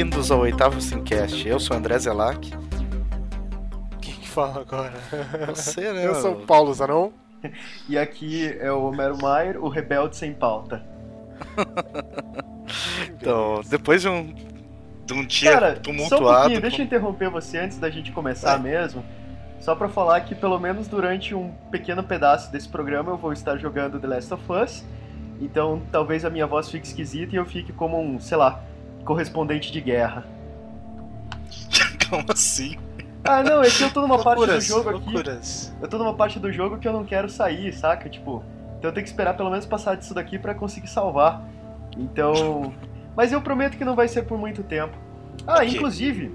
bem-vindos ao oitavo Simcast. Eu sou o André Zelac. Quem que fala agora? Você, né? Eu sou o Paulo Zanon. E aqui é o Homero Maier, o rebelde sem pauta. então, depois de um, de um dia Cara, tumultuado. só um pouquinho, deixa eu interromper você antes da gente começar Vai. mesmo. Só pra falar que pelo menos durante um pequeno pedaço desse programa eu vou estar jogando The Last of Us. Então talvez a minha voz fique esquisita e eu fique como um, sei lá, correspondente de guerra. Como assim? Ah, não, é que eu tô numa parte do jogo aqui. loucuras. Eu tô numa parte do jogo que eu não quero sair, saca? Tipo, então eu tenho que esperar pelo menos passar disso daqui pra conseguir salvar. Então. Mas eu prometo que não vai ser por muito tempo. Ah, Ok. inclusive.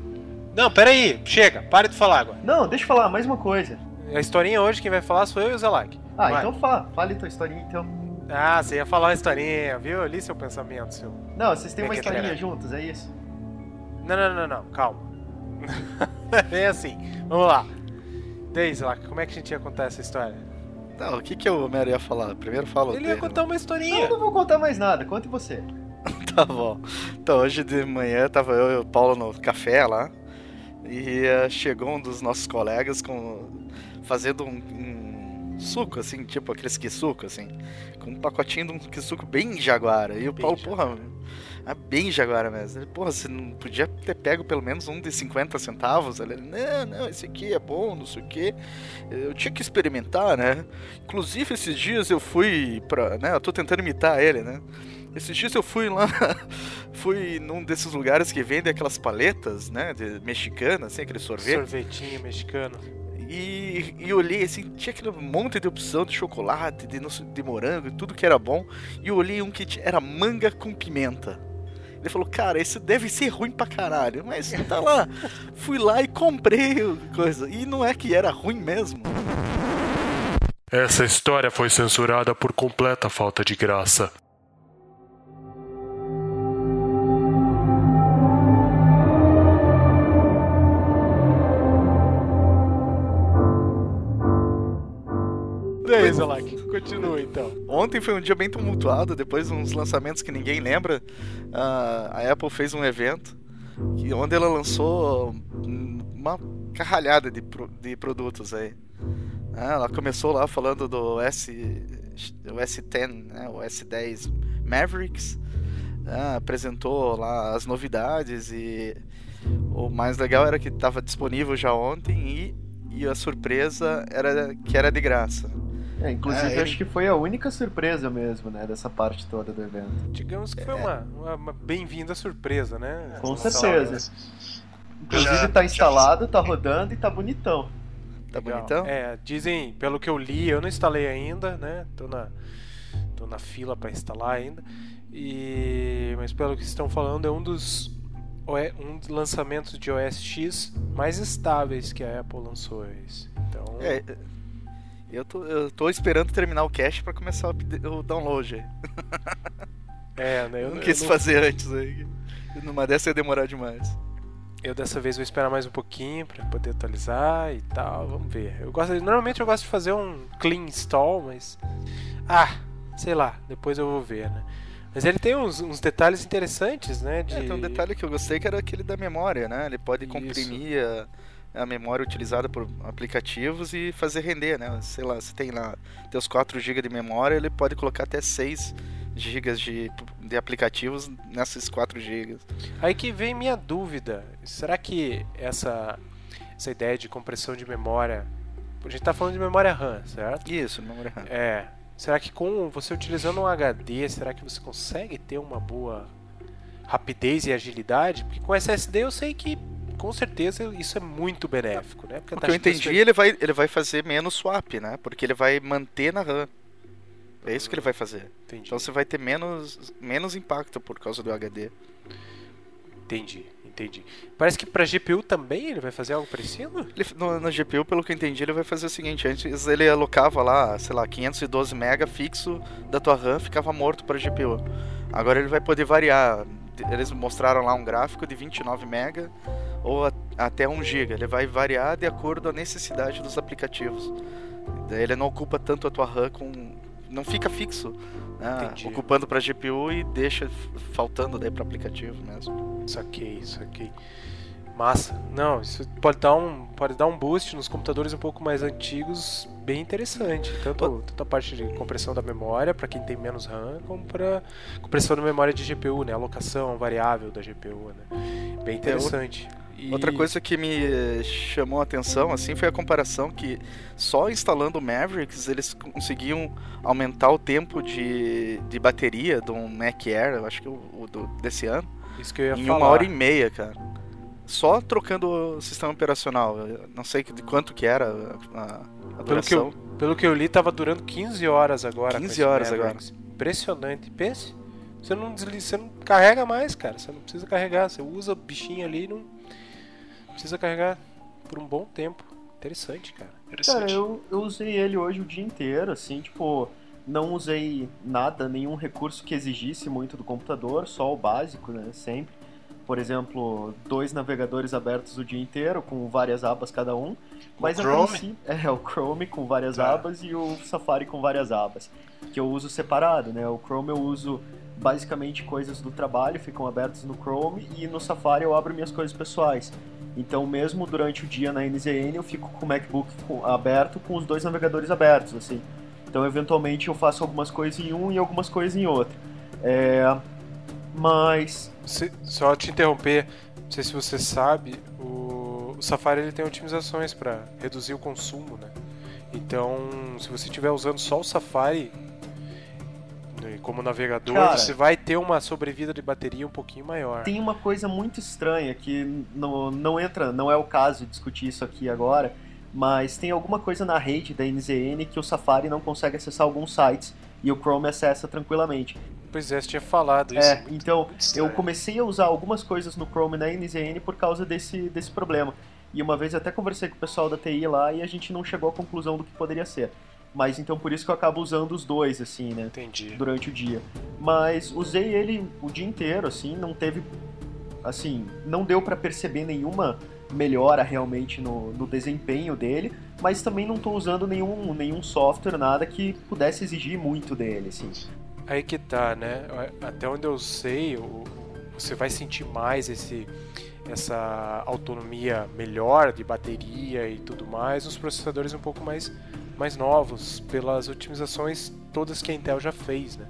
Não, peraí, chega, para de falar agora. Não, deixa eu falar mais uma coisa. A historinha hoje, quem vai falar sou eu e o Zelac. Ah, Vai. então fala, fale tua historinha então. Ah, você ia falar uma historinha, viu? Eu li seu pensamento, seu. Não, vocês têm uma historinha juntos, é isso? Não, não, não, não, calma. é assim, vamos lá. Daí, Zelac, como é que a gente ia contar essa história? Não, o que, que o Homero ia falar? Primeiro fala o Ele ia contar uma Não, historinha. eu não vou contar mais nada, conte você. Tá bom. Então, hoje de manhã tava eu e o Paulo no café lá. E eh, chegou um dos nossos colegas com fazendo um, um suco, assim, tipo aqueles suco assim. Com um pacotinho de um suco bem jaguara. E o Bem Paulo, jaguara. porra, é bem jaguara mesmo. Ele, porra, você não podia ter pego pelo menos um de 50 centavos? Ele, não, não, esse aqui é bom, não sei o quê. Eu tinha que experimentar, né? Inclusive, esses dias eu fui pra. né? Eu tô tentando imitar ele, né? Esses dias eu fui lá, fui num desses lugares que vendem aquelas paletas, né, de mexicana, assim, aquele sorvete. Sorvetinho mexicano. E, e olhei assim, tinha aquele monte de opção de chocolate, de, de morango, tudo que era bom. E eu olhei um que era manga com pimenta. Ele falou, cara, isso deve ser ruim pra caralho. Mas tá lá. Fui lá e comprei coisa. E não é que era ruim mesmo. Essa história foi censurada por completa falta de graça. Daí, Zelac, continua então. Ontem foi um dia bem tumultuado, depois de uns lançamentos que ninguém lembra. a- a Apple fez um evento que, onde ela lançou uma carralhada de, de produtos aí. Ah, ela começou lá falando do S, do S10, né, o S10 Mavericks. Ah, apresentou lá as novidades e o mais legal era que estava disponível já ontem e, e a surpresa era que era de graça. É, inclusive É, ele- acho que foi a única surpresa mesmo, né, dessa parte toda do evento. Digamos que foi uma, uma, uma bem-vinda surpresa, né? Com Essa certeza. Inclusive Já- tá já instalado, tá rodando e tá bonitão. Tá Legal. bonitão? É, dizem, pelo que eu li, eu não instalei ainda, né? Tô na, tô na fila para instalar ainda. E mas pelo que estão falando é um dos um dos lançamentos de OS X mais estáveis que a Apple lançou esse. Então, É, eu tô, eu tô esperando terminar o cache pra começar o, download. é, né, Eu, eu, não eu quis não- fazer antes aí. Numa dessa ia demorar demais. eu dessa vez vou esperar mais um pouquinho para poder atualizar e tal, vamos ver. Eu gosto, normalmente eu gosto de fazer um clean install, mas ah, sei lá, depois eu vou ver, né? Mas ele tem uns, uns detalhes interessantes, né? De... É, tem um detalhe que eu gostei que era aquele da memória, né? Ele pode comprimir a, a memória utilizada por aplicativos e fazer render, né? Sei lá, se tem lá teus 4 GB de memória, ele pode colocar até 6 GB de, de aplicativos nessas 4 GB. Aí que vem minha dúvida. Será que essa, essa ideia de compressão de memória. A gente tá falando de memória RAM, certo? Isso, memória RAM. É. Será que com você utilizando um HD, será que você consegue ter uma boa rapidez e agilidade? Porque com SSD eu sei que com certeza isso é muito benéfico, né? Porque que eu entendi, ele vai, ele vai fazer menos swap, né? Porque ele vai manter na RAM. É isso que ele vai fazer. Entendi, Então você vai ter menos, menos impacto por causa do HD. entendi, entendi. Parece que pra GPU também ele vai fazer algo parecido? Ele, no, no GPU, pelo que eu entendi, ele vai fazer o seguinte: antes ele alocava lá, sei lá, 512 MB fixo da tua RAM, ficava morto para GPU. Agora ele vai poder variar. Eles mostraram lá um gráfico de 29 MB ou a- até 1 GB. Ele vai variar de acordo com a necessidade dos aplicativos. Daí ele não ocupa tanto a tua RAM com. Não fica fixo, né, ocupando para GPU e deixa faltando daí para aplicativo mesmo. Saquei, saquei. Massa. Não, isso pode dar um, pode dar um boost nos computadores um pouco mais antigos, bem interessante. Tanto, tanto a parte de compressão da memória, para quem tem menos RAM, como para compressão da memória de GPU, né? Alocação variável da GPU, né? Bem interessante. E... Outra coisa que me chamou a atenção assim foi a comparação que só instalando o Mavericks eles conseguiam aumentar o tempo de, de bateria do Mac Air, eu acho que o, o do, desse ano, Isso que eu ia em falar. uma hora e meia, cara só trocando o sistema operacional. Eu não sei de quanto que era a, a pelo, que eu, pelo que eu li, tava durando 15 horas agora. 15 horas agora. Impressionante. Pense, você não desliga, você não carrega mais, cara. Você não precisa carregar. Você usa o bichinho ali e não precisa carregar por um bom tempo. Interessante, cara. Interessante. Cara, eu, eu usei ele hoje o dia inteiro, assim, tipo, não usei nada, nenhum recurso que exigisse muito do computador, só o básico, né, sempre por exemplo, dois navegadores abertos o dia inteiro, com várias abas cada um. Mas o Chrome? Princípio, é, o Chrome com várias Tá. abas e o Safari com várias abas. Que eu uso separado, né? O Chrome eu uso basicamente coisas do trabalho, ficam abertas no Chrome, e no Safari eu abro minhas coisas pessoais. Então, mesmo durante o dia na NZN, eu fico com o MacBook aberto com os dois navegadores abertos, assim. Então, eventualmente, eu faço algumas coisas em um e algumas coisas em outro. É... Mas Se- só te interromper, não sei se você sabe, o, o Safari ele tem otimizações para reduzir o consumo, né? Então, se você estiver usando só o Safari né, como navegador, Cara. você vai ter uma sobrevida de bateria um pouquinho maior. Tem uma coisa muito estranha que não, não entra, não é o caso de discutir isso aqui agora, mas tem alguma coisa na rede da NZN que o Safari não consegue acessar alguns sites e o Chrome acessa tranquilamente. Pois é, você tinha falado isso. É, então Muito eu comecei a usar algumas coisas no Chrome na NZN por causa desse, desse problema. E uma vez eu até conversei com o pessoal da TI lá e a gente não chegou à conclusão do que poderia ser. Mas então por isso que eu acabo usando os dois, assim, né? Entendi. durante o dia. Mas usei ele o dia inteiro, assim, não teve. Assim, não deu pra perceber nenhuma melhora realmente no, no desempenho dele, mas também não tô usando nenhum, nenhum software, nada que pudesse exigir muito dele, assim. Aí que tá, né? Até onde eu sei, você vai sentir mais esse, essa autonomia melhor de bateria e tudo mais nos processadores um pouco mais, mais novos, pelas otimizações todas que a Intel já fez, né?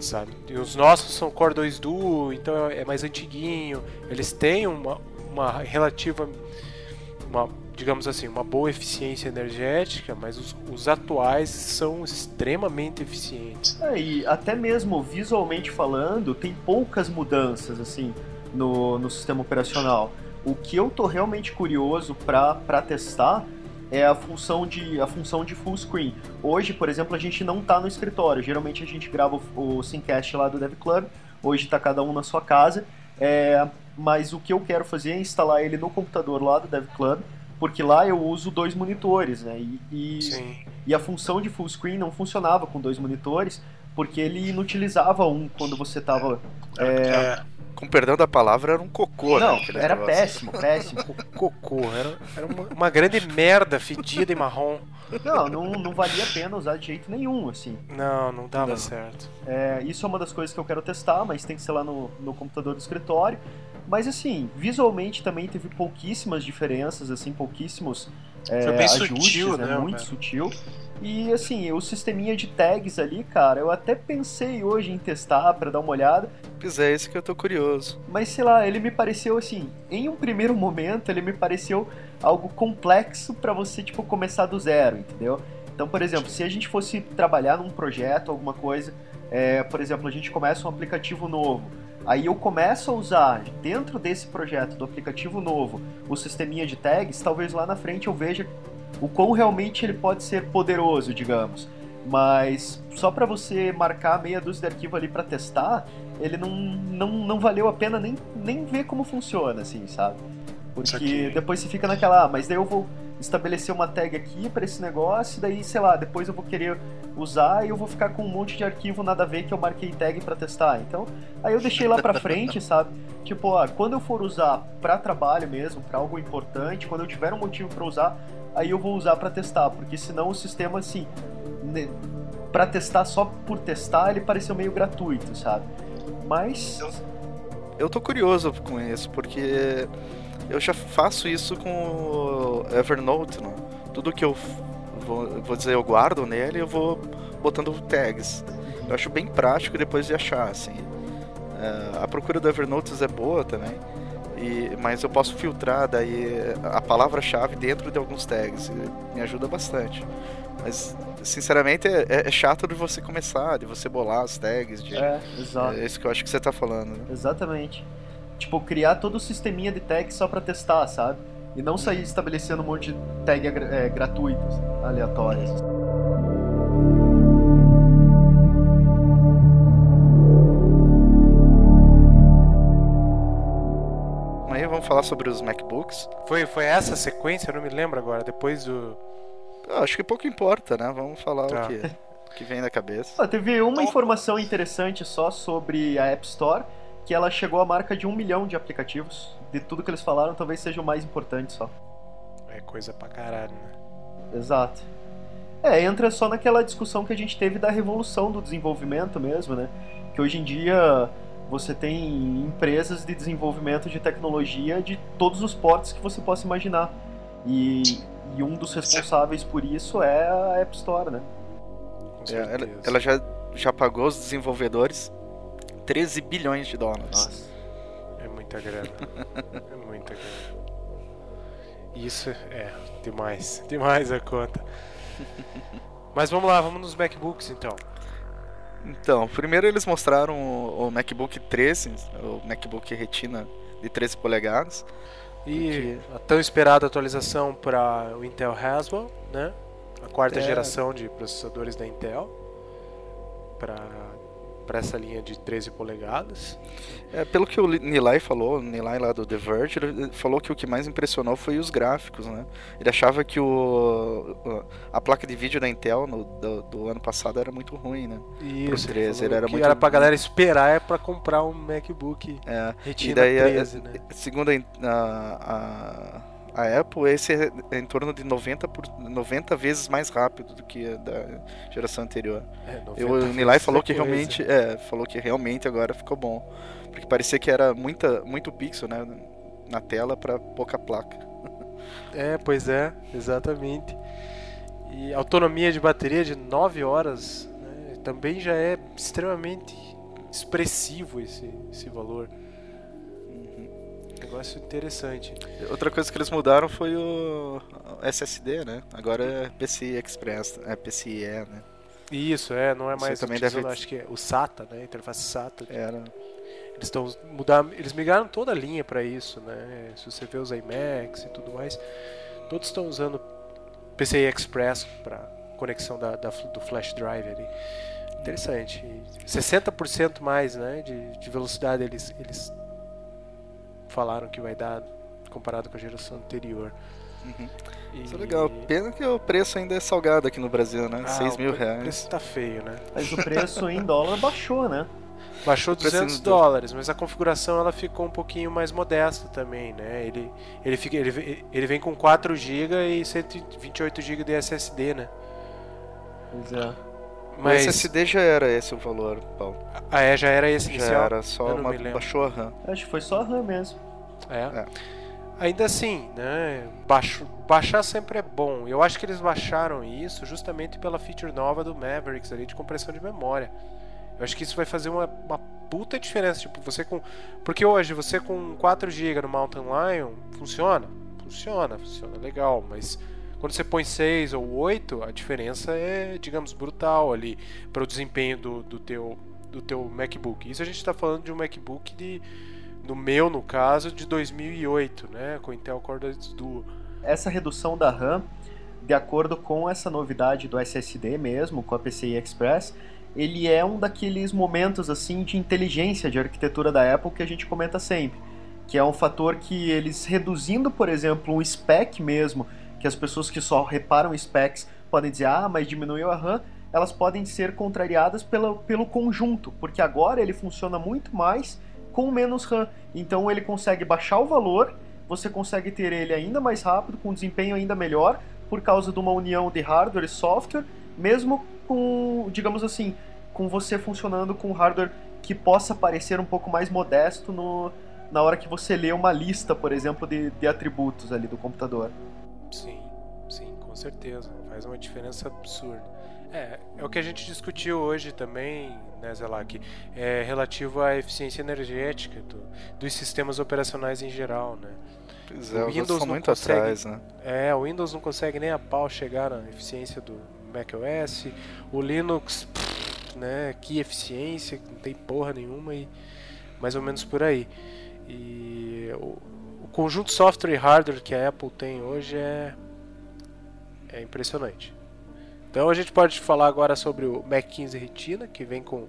Sabe? E os nossos são Core 2 Duo, então é mais antiguinho, eles têm uma, uma relativa, uma, digamos assim, uma boa eficiência energética, mas os, os atuais são extremamente eficientes. É, e até mesmo visualmente falando, tem poucas mudanças, assim, no, no sistema operacional. O que eu tô realmente curioso pra testar é a função de a função de full screen. Hoje, por exemplo, a gente não tá no escritório. Geralmente a gente grava o, o Simcast lá do Dev Club. Hoje tá cada um na sua casa. É, mas o que eu quero fazer é instalar ele no computador lá do Dev Club, porque lá eu uso dois monitores, né? E, e, e a função de full screen não funcionava com dois monitores, porque ele inutilizava um quando você estava. É, Com perdão da palavra, era um cocô, né? não, aquele era negócio. péssimo, péssimo. cocô, era, era uma, uma grande merda fedida e marrom. Não, não, não valia a pena usar de jeito nenhum, assim. Não, não dava Não. certo. É, isso é uma das coisas que eu quero testar, mas tem que ser lá no, no computador do escritório. Mas assim, visualmente também teve pouquíssimas diferenças, assim, pouquíssimos é, Foi bem ajustes, sutil, né? né, Muito cara? sutil. E assim, o sisteminha de tags ali, cara, eu até pensei hoje em testar pra dar uma olhada, Pois é, esse que eu tô curioso. mas sei lá, ele me pareceu assim, em um primeiro momento, ele me pareceu algo complexo pra você, tipo, começar do zero, entendeu? Então, por exemplo, se a gente fosse trabalhar num projeto, alguma coisa, é, por exemplo, a gente começa um aplicativo novo, aí eu começo a usar dentro desse projeto do aplicativo novo o sisteminha de tags, talvez lá na frente eu veja o quão realmente ele pode ser poderoso, digamos. Mas só pra você marcar meia dúzia de arquivo ali pra testar, ele não, não, não valeu a pena nem, nem ver como funciona, assim, sabe? Porque depois você fica naquela, ah, mas daí eu vou estabelecer uma tag aqui pra esse negócio, daí, sei lá, depois eu vou querer usar e eu vou ficar com um monte de arquivo nada a ver que eu marquei tag pra testar. Então, aí eu deixei lá pra frente, sabe? Tipo, ó, quando eu for usar pra trabalho mesmo, pra algo importante, quando eu tiver um motivo pra usar, aí eu vou usar pra testar, porque senão o sistema assim, pra testar só por testar, ele pareceu meio gratuito, sabe? Mas eu tô curioso com isso, porque eu já faço isso com o Evernote, né? Tudo que eu vou, vou dizer, eu guardo nele, eu vou botando tags. Eu acho bem prático depois de achar, assim. É, a procura do Evernote é boa também, e, mas eu posso filtrar daí a palavra-chave dentro de alguns tags. Me ajuda bastante. Mas, sinceramente, é, é, chato de você começar, de você bolar as tags. De, é, exato. É isso que eu acho que você tá falando. Né? Exatamente. Tipo, criar todo o sisteminha de tags só pra testar, sabe? E não sair estabelecendo um monte de tag é, gratuitas, aleatórias. Falar sobre os MacBooks. Foi, foi essa sequência? Eu não me lembro agora. Depois do. Ah, acho que pouco importa, né? Vamos falar tá. o que, que vem da cabeça. Ah, teve uma informação interessante só sobre a App Store, que ela chegou à marca de um milhão de aplicativos. De tudo que eles falaram, talvez seja o mais importante só. É coisa pra caralho, né? Exato. É, entra só naquela discussão que a gente teve da revolução do desenvolvimento mesmo, né? Que hoje em dia você tem empresas de desenvolvimento de tecnologia de todos os portos que você possa imaginar. E, e um dos responsáveis por isso é a App Store, né? É, ela, ela, já, já pagou os desenvolvedores 13 bilhões de dólares. Nossa. É muita grana. é muita grana. Isso é demais. Demais a conta. Mas vamos lá, vamos nos MacBooks então. Então, primeiro eles mostraram o, MacBook 13, o MacBook Retina de 13 polegadas. E a tão esperada atualização para o Intel Haswell, né? A quarta é... geração de processadores da Intel para para essa linha de 13 polegadas. É, pelo que o Nilay falou, o Nilay lá do The Verge, ele falou que o que mais impressionou foi os gráficos, né? Ele achava que o, a placa de vídeo da Intel no, do, do ano passado era muito ruim, né? Isso, Pro 13, ele era muito era pra galera esperar é para comprar um MacBook é, Retina e daí, 13, é, né? Segundo a, a a Apple esse é em torno de 90, por, 90 vezes mais rápido do que a da geração anterior. É, Eu, o Nilay falou que realmente, é, falou que realmente agora ficou bom, porque parecia que era muita, muito pixel, né, na tela para pouca placa. É, pois é, exatamente. E autonomia de bateria de 9 horas né, também já é extremamente expressivo esse, esse valor negócio interessante. Outra coisa que eles mudaram foi o SSD, né? Agora é PCI Express, é PCIe, né? Isso, é, não é mais Você também deve... acho que é o SATA, né? Interface SATA. Era. Eles estão mudar, eles migraram toda a linha para isso, né? Se você vê os iMacs e tudo mais, todos estão usando PCI Express para conexão da, da, do flash drive ali. Interessante. 60% mais, né, de, de velocidade eles eles falaram que vai dar comparado com a geração anterior. Uhum. E... Isso é legal. Pena que o preço ainda é salgado aqui no Brasil, né? Ah, 6 mil reais. O preço tá feio, né? Mas o preço em dólar baixou, né? Baixou 200 dólares, mas a configuração ela ficou um pouquinho mais modesta também, né? Ele, ele, fica, ele, ele vem com 4 GB e 128 GB de SSD, né? Pois é. Mas... O SSD já era esse o valor, Paulo. Ah, é? Já era esse Já inicial? era, só uma, baixou a RAM. Acho que foi só a RAM mesmo. É. é. Ainda assim, né? Baixo, baixar sempre é bom. Eu acho que eles baixaram isso justamente pela feature nova do Mavericks ali de compressão de memória. Eu acho que isso vai fazer uma, uma puta diferença. Tipo, você com. Porque hoje você com 4 GB no Mountain Lion funciona? Funciona, funciona legal, mas quando você põe 6 ou 8, a diferença é, digamos, brutal ali para o desempenho do, do, teu, do teu MacBook. Isso a gente está falando de um MacBook de, no meu, no caso, de 2008, né, com Intel Core 2 Duo. Essa redução da RAM, de acordo com essa novidade do SSD mesmo, com a PCI Express, ele é um daqueles momentos assim de inteligência de arquitetura da Apple que a gente comenta sempre, que é um fator que eles reduzindo, por exemplo, um spec mesmo que as pessoas que só reparam specs podem dizer, ah, mas diminuiu a RAM, elas podem ser contrariadas pelo, pelo conjunto, porque agora ele funciona muito mais com menos RAM. Então ele consegue baixar o valor, você consegue ter ele ainda mais rápido, com desempenho ainda melhor, por causa de uma união de hardware e software, mesmo com, digamos assim, com você funcionando com hardware que possa parecer um pouco mais modesto no, na hora que você lê uma lista, por exemplo, de, de atributos ali do computador. Sim, sim, com certeza. Faz uma diferença absurda. É, é o que a gente discutiu hoje também, né, Zelak? É relativo à eficiência energética do, dos sistemas operacionais em geral, né? Pois é, O Windows muito consegue- atrás, né? É, o Windows não consegue nem a pau chegar na eficiência do macOS. O Linux, pff, né? Que eficiência, não tem porra nenhuma e mais ou menos por aí. E conjunto software e hardware que a Apple tem hoje é é impressionante. Então a gente pode falar agora sobre o Mac 15 Retina, que vem com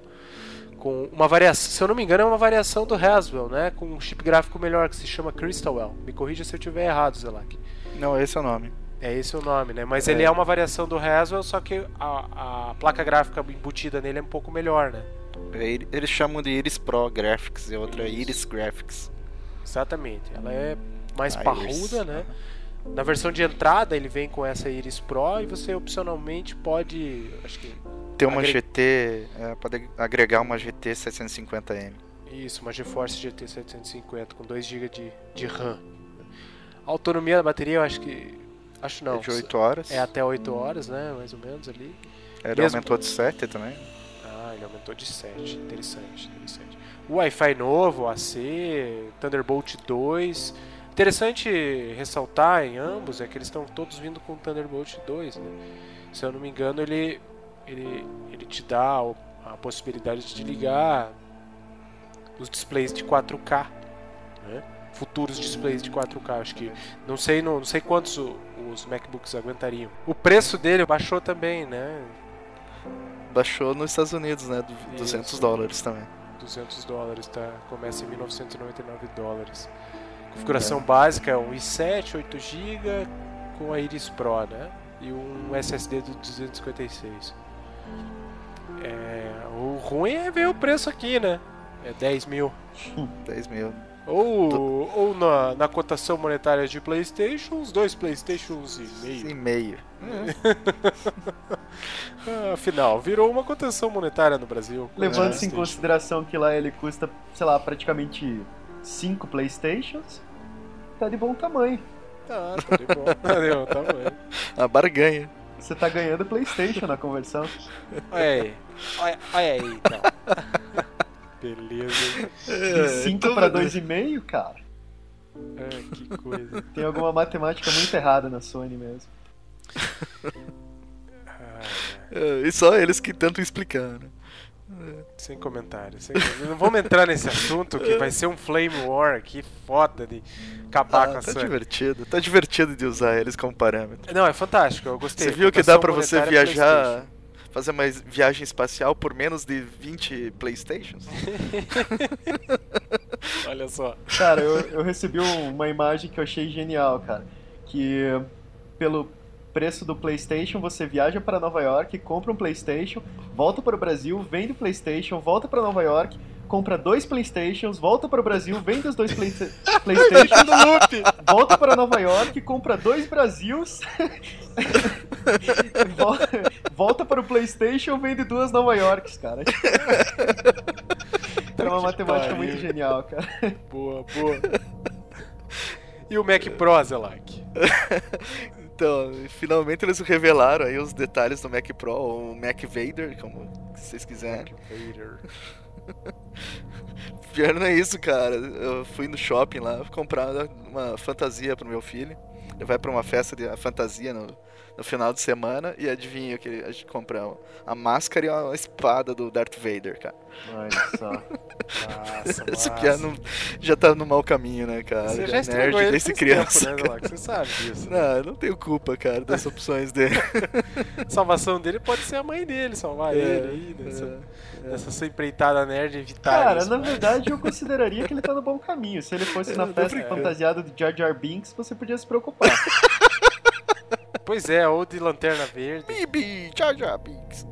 com uma variação, se eu não me engano, é uma variação do Haswell, né? Com um chip gráfico melhor que se chama Crystalwell. Me corrija se eu estiver errado, Zelak. Não, esse é o nome. É esse o nome, né? Mas É. ele é uma variação do Haswell, só que a, a placa gráfica embutida nele é um pouco melhor, né? É, ele- Eles chamam de Iris Pro Graphics e outra é Isso. Iris Graphics. Exatamente. Ela é mais Iris. parruda, né? Na versão de entrada ele vem com essa Iris Pro e você opcionalmente pode, acho que Tem uma Agre- GT, é, pode agregar uma GT 750M. Isso, uma GeForce GT 750 com 2 GB de, de RAM. A autonomia da bateria eu acho que. Acho não. é de 8 horas. É até 8 horas, né? Mais ou menos ali. Ele mesmo- aumentou de 7 também. Ah, ele aumentou de 7. Interessante, interessante. O Wi-Fi novo, AC, Thunderbolt 2. Interessante ressaltar em ambos é que eles estão todos vindo com Thunderbolt 2, né? Se eu não me engano, ele, ele, ele te dá o- a possibilidade de ligar os displays de 4K, né? Futuros displays de 4K, acho que não sei, não, não sei quantos o- os MacBooks aguentariam. O preço dele baixou também, né? Baixou nos Estados Unidos, né? Du- Isso. 200 dólares também. 200 dólares, tá? Começa em 1999 dólares. Configuração básica é um i7, 8 GB com a Iris Pro, né? E um SSD do 256. É, o ruim é ver o preço aqui, né? É 10 mil. 10 mil. Ou, ou na, na cotação monetária de PlayStation, os dois PlayStations e meio. E meio. Ah, Afinal, virou uma cotação monetária no Brasil. Levando-se em consideração que lá ele custa, sei lá, praticamente 5 Playstations, tá de bom tamanho. Ah, tá de bom. Tá de bom tamanho. A barganha. Você tá ganhando Playstation na conversão. Olha aí. Olha, olha aí, então. Beleza. De 5 então, pra né? 2,5, cara. Ah, que coisa. Tem alguma matemática muito errada na Sony mesmo. Ah, É, E só eles que tentam explicar, né? sem comentários. Sem... Não vamos entrar nesse assunto que vai ser um flame war aqui foda de acabar com Ah, a tá Sony. divertido. Tá divertido de usar eles como parâmetro. Não, é fantástico. Eu gostei. Você viu que dá pra você monetária viajar, fazer uma viagem espacial por menos de 20 Playstations? PlayStation. Olha só. Cara, eu, eu recebi um- uma imagem que eu achei genial, cara. Que pelo preço do PlayStation você viaja para Nova York, compra um PlayStation, volta para o Brasil, vende o PlayStation, volta para Nova York, compra dois PlayStations, volta para o Brasil, vende os dois Play PlayStation no loop! volta para Nova York, compra dois Brasils, volta, volta para o PlayStation, vende duas Nova Yorks, cara. É uma matemática muito genial, cara. Boa, boa. E o Mac Pro, Zelak? Então, finalmente eles revelaram aí os detalhes do Mac Pro, ou Mac Vader, como vocês quiserem. Vader. Pior não é isso, cara. Eu fui no shopping lá comprar uma fantasia pro meu filho. Ele vai pra uma festa de fantasia no, no final de semana e adivinha que a gente compra a máscara e uma espada do Darth Vader, cara. Olha só. Nossa, Esse piá não, já tá no mau caminho, né, cara? Você Já já é estragou nerd ele faz criança. tempo, né? Você sabe disso. né? Não, eu não tenho culpa, cara, das opções dele. A salvação dele pode ser a mãe dele salvar ele aí, nessa, É, nessa sua empreitada nerd evitar Cara, isso. na mas- verdade eu consideraria que ele tá no bom caminho. Se ele fosse na Eu festa fantasiada de Jar Jar Binks, você podia se preocupar. Pois é, ou de Lanterna Verde. Bibi, Jar Jar Binks.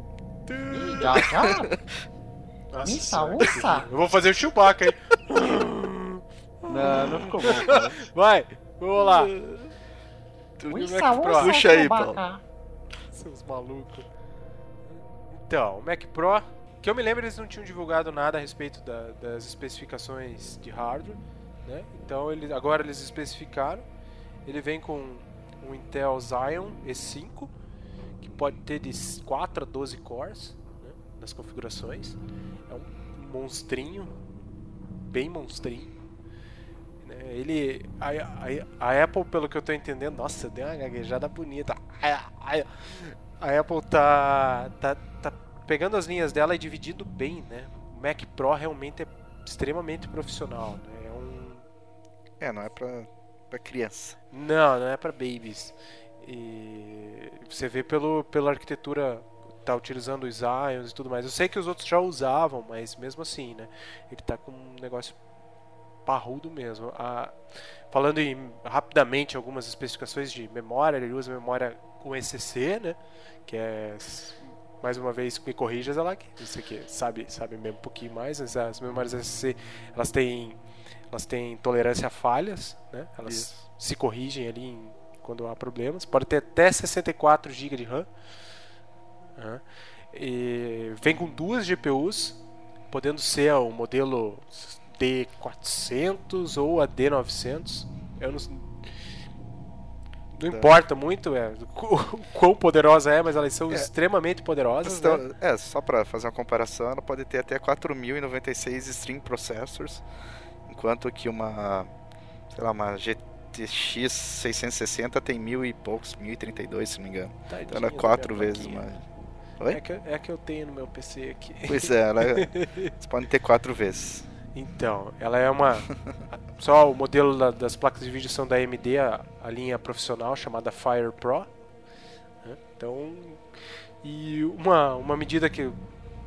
Jar Jar? Nossa Isso, senhora, ufa. Eu vou fazer o Chewbacca, hein? Não, não ficou bom, cara. Vai, vamos lá. Tu- o Mac Pro? Puxa aí, Paulo. Seus malucos. Então, o Mac Pro Que eu me lembro, eles não tinham divulgado nada a respeito da- das especificações de hardware, né? Então eles, agora eles especificaram. Ele vem com um Intel Xeon E5, que pode ter de 4 a 12 cores né, nas configurações. É um monstrinho, bem monstrinho. né? Ele, a, a- a Apple, pelo que eu estou entendendo, nossa, deu uma gaguejada bonita. A, Apple tá, tá, tá pegando as linhas dela e dividindo bem, né? O Mac Pro realmente é extremamente profissional, né? É um É, não é pra, pra criança. não, não é pra babies. E você vê pelo, pela arquitetura tá utilizando os Ions e tudo mais. Eu sei que os outros já usavam, mas mesmo assim, né? Ele tá com um negócio parrudo mesmo. A- falando em, rapidamente algumas especificações de memória, ele usa memória com ECC, né? Que é mais uma vez me corrija, ela que você que sabe sabe mesmo um pouquinho mais, as memórias ECC elas têm elas têm tolerância a falhas, né? Elas Isso. se corrigem ali em- quando há problemas. Pode ter até 64 GB de RAM. Aham. E vem com duas GPUs, podendo ser o modelo D400 ou a D900. Eu não, não Tá. importa muito é, o quão poderosa é, mas elas são É. extremamente poderosas. Então, né? É, só pra fazer uma comparação, ela pode ter até 4096 stream processors, enquanto que uma, sei lá, uma GTX 660 tem mil e poucos, 1032 se não me engano. Então ela é Tadinha quatro minha vezes mais. Oi? É que, é que eu tenho no meu PC aqui. Pois é, ela é, você pode ter quatro vezes. Então, ela é uma. Só o modelo da- das placas de vídeo são da AMD, a, a linha profissional chamada Fire Pro. né? Então. E uma, uma medida que o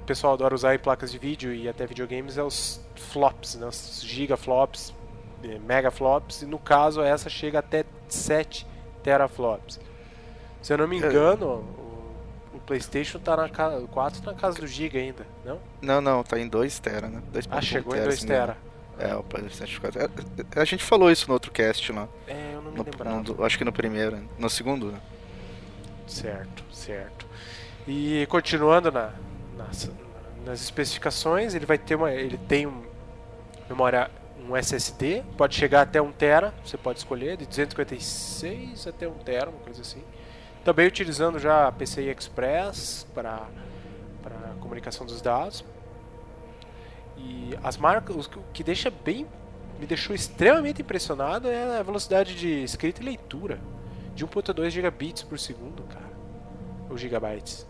pessoal adora usar em placas de vídeo e até videogames é os flops, né? gigaflops, eh, megaflops, e no caso essa chega até 7 teraflops. Se eu não me É. engano, o, o PlayStation tá na casa, o 4 tá na casa do giga ainda, não? Não, não, tá em 2 tera, né? 2.1 Ah, chegou em tera, 2 me engano. tera. É, o PlayStation 4. É, é, A gente falou isso no outro cast lá. É, eu não me No, lembrava. no acho que no primeiro, né? no segundo, né? Certo, certo. E continuando na, nas, nas especificações, ele vai ter uma, ele tem um memória um SSD, pode chegar até 1 tera, você pode escolher de 256 até 1 tera, uma coisa assim. Também utilizando já PCI Express para para comunicação dos dados. E as marcas, o que- deixa bem me deixou extremamente impressionado é a velocidade de escrita e leitura de 1.2 gigabits por segundo, cara. Ou gigabytes.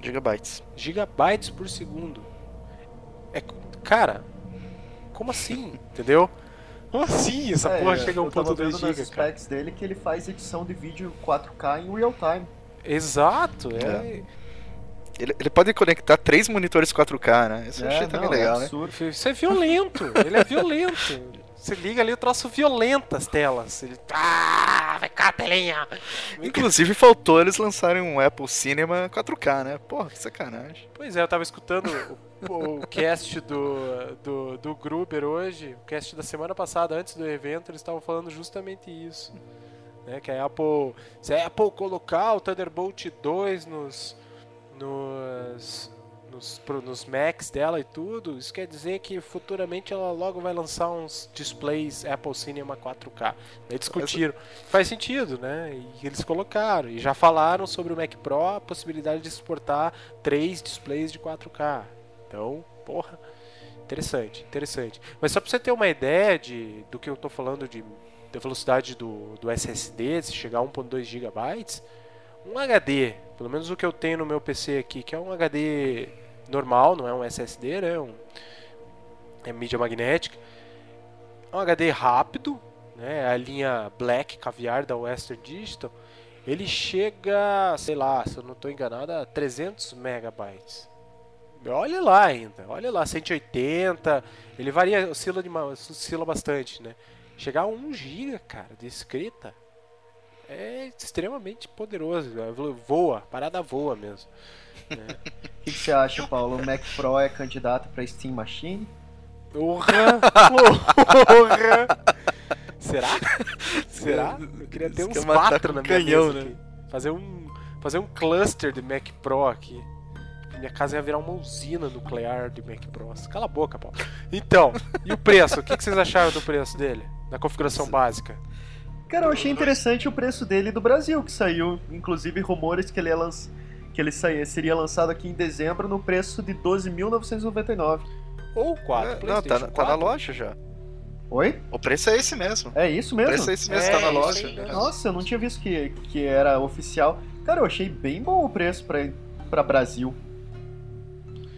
Gigabytes. Gigabytes por segundo. É, cara, como assim? Entendeu? Como assim essa É, porra chega a eu tava 1.2 vendo nas GB, cara? specs dele que ele faz edição de vídeo 4K em real time. Exato, é. Ele, ele pode conectar três monitores 4K, né? Isso eu É, achei também não, é legal, né? absurdo. Isso é violento, ele é violento. Você liga ali o troço violenta as telas. Ele. Ah, vai cá, telinha! Inclusive faltou eles lançarem um Apple Cinema 4K, né? Porra, que sacanagem. Pois é, eu tava escutando o, o cast do, do, do Gruber hoje, o cast da semana passada, antes do evento, eles estavam falando justamente isso. Né, que a Apple. Se a Apple colocar o Thunderbolt 2 nos. nos. Nos, nos Macs dela e tudo, isso quer dizer que futuramente ela logo vai lançar uns displays Apple Cinema 4K. Daí discutiram. Faz sentido, né? E eles colocaram. E já falaram sobre o Mac Pro a possibilidade de exportar três displays de 4K. Então, porra, interessante, interessante. Mas só pra você ter uma ideia de, do que eu tô falando de, da velocidade do, do SSD, se chegar a 1.2 GB, um HD, pelo menos o que eu tenho no meu PC aqui, que é um HD normal, não é um SSD, né? Um, é mídia magnética. É um HD rápido, né? A linha Black Caviar da Western Digital. Ele chega, sei lá, se eu não estou enganado, a 300 megabytes. Olha lá ainda, olha lá, 180. Ele varia, oscila, de, oscila bastante, né? Chegar a 1 GB, cara, de escrita é extremamente poderoso. Voa, a parada voa mesmo. né? O que, que você acha, Paulo? O Mac Pro é candidato para Steam Machine? Porra! Porra! Será? Será? Eu queria ter Isso uns que é matar quatro com na minha canhão, mesa né? aqui. Fazer um, fazer um cluster de Mac Pro aqui. minha casa ia virar uma usina nuclear de Mac Bros. Cala a boca, Paulo. Então, e o preço? O que, que vocês acharam do preço dele? Da configuração básica? Cara, eu achei interessante o preço dele do Brasil, que saiu, inclusive, rumores que ele, ia lanç... que ele saía, seria lançado aqui em dezembro no preço de 12.999. Ou 4, É, não, tá, na- tá na 4. loja já. Oi? O preço é esse mesmo. É isso O mesmo? preço é esse mesmo, É, tá na isso loja. aí. Nossa, eu não tinha visto que, que era oficial. Cara, eu achei bem bom o preço pra, pra Brasil.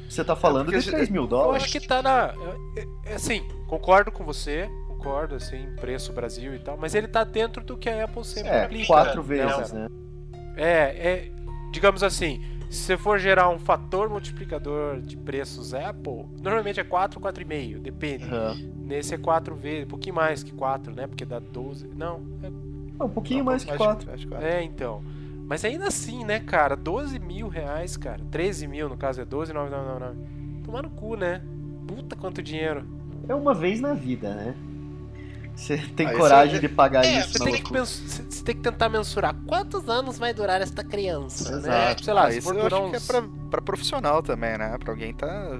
Você tá falando porque de já- 3 mil Eu dólares? acho que tá na. é- é- Assim, concordo com você, concordo, assim, preço Brasil e tal, mas ele tá dentro do que a Apple sempre É, aplica. quatro né? vezes, né? É, é, digamos assim, se você for gerar um fator multiplicador de preços Apple, normalmente é 4, 4,5, depende. Aham. Nesse é 4 vezes, um pouquinho mais que 4, né? Porque dá 12. Não, é, É um pouquinho Não, mais que 4. mais de quatro. é, então. Mas ainda assim, né, cara? 12 mil reais, cara. 13 mil, no caso, é 12,999. Tomar no cu, né? Puta quanto dinheiro. É uma vez na vida, né? Você tem Ah, coragem é- de pagar É, isso você tem, que mens- você- tem que tentar mensurar quantos anos vai durar esta criança, né? Exato. Sei lá, Ah, se isso for eu durar acho que é uns... pra, pra profissional também, né? Pra alguém tá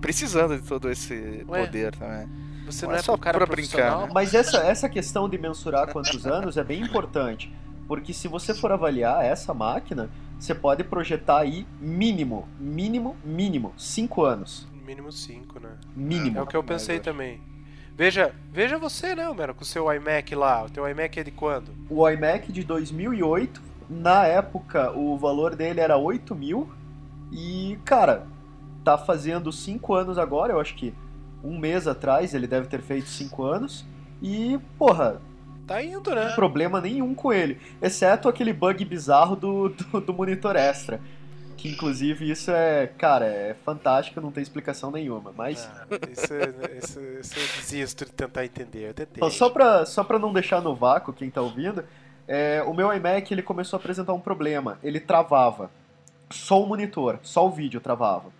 precisando de todo esse Ué, poder também. Você não não é é só cara pra brincar, né? Mas essa, essa questão de mensurar quantos anos é bem importante. Porque se você for avaliar essa máquina, você pode projetar aí mínimo, mínimo, mínimo, 5 anos. No mínimo 5, né? Mínimo. É o que eu pensei também. Veja, veja você, né, Homero, com o seu iMac lá. O teu iMac é de quando? O iMac de 2008, na época o valor dele era 8 mil. E, cara, tá fazendo 5 anos agora, eu acho que um mês atrás ele deve ter feito 5 anos. E, porra, Tá indo, né? problema nenhum com ele, exceto aquele bug bizarro do, do, do monitor extra. Que inclusive isso é, cara, é fantástico, não tem explicação nenhuma. Mas Ah, isso, é- isso, isso eu desisto de tentar entender. Eu tentei. só, pra, só pra não deixar no vácuo quem tá ouvindo, é, o meu iMac ele começou a apresentar um problema. Ele travava. Só o monitor, só o vídeo travava.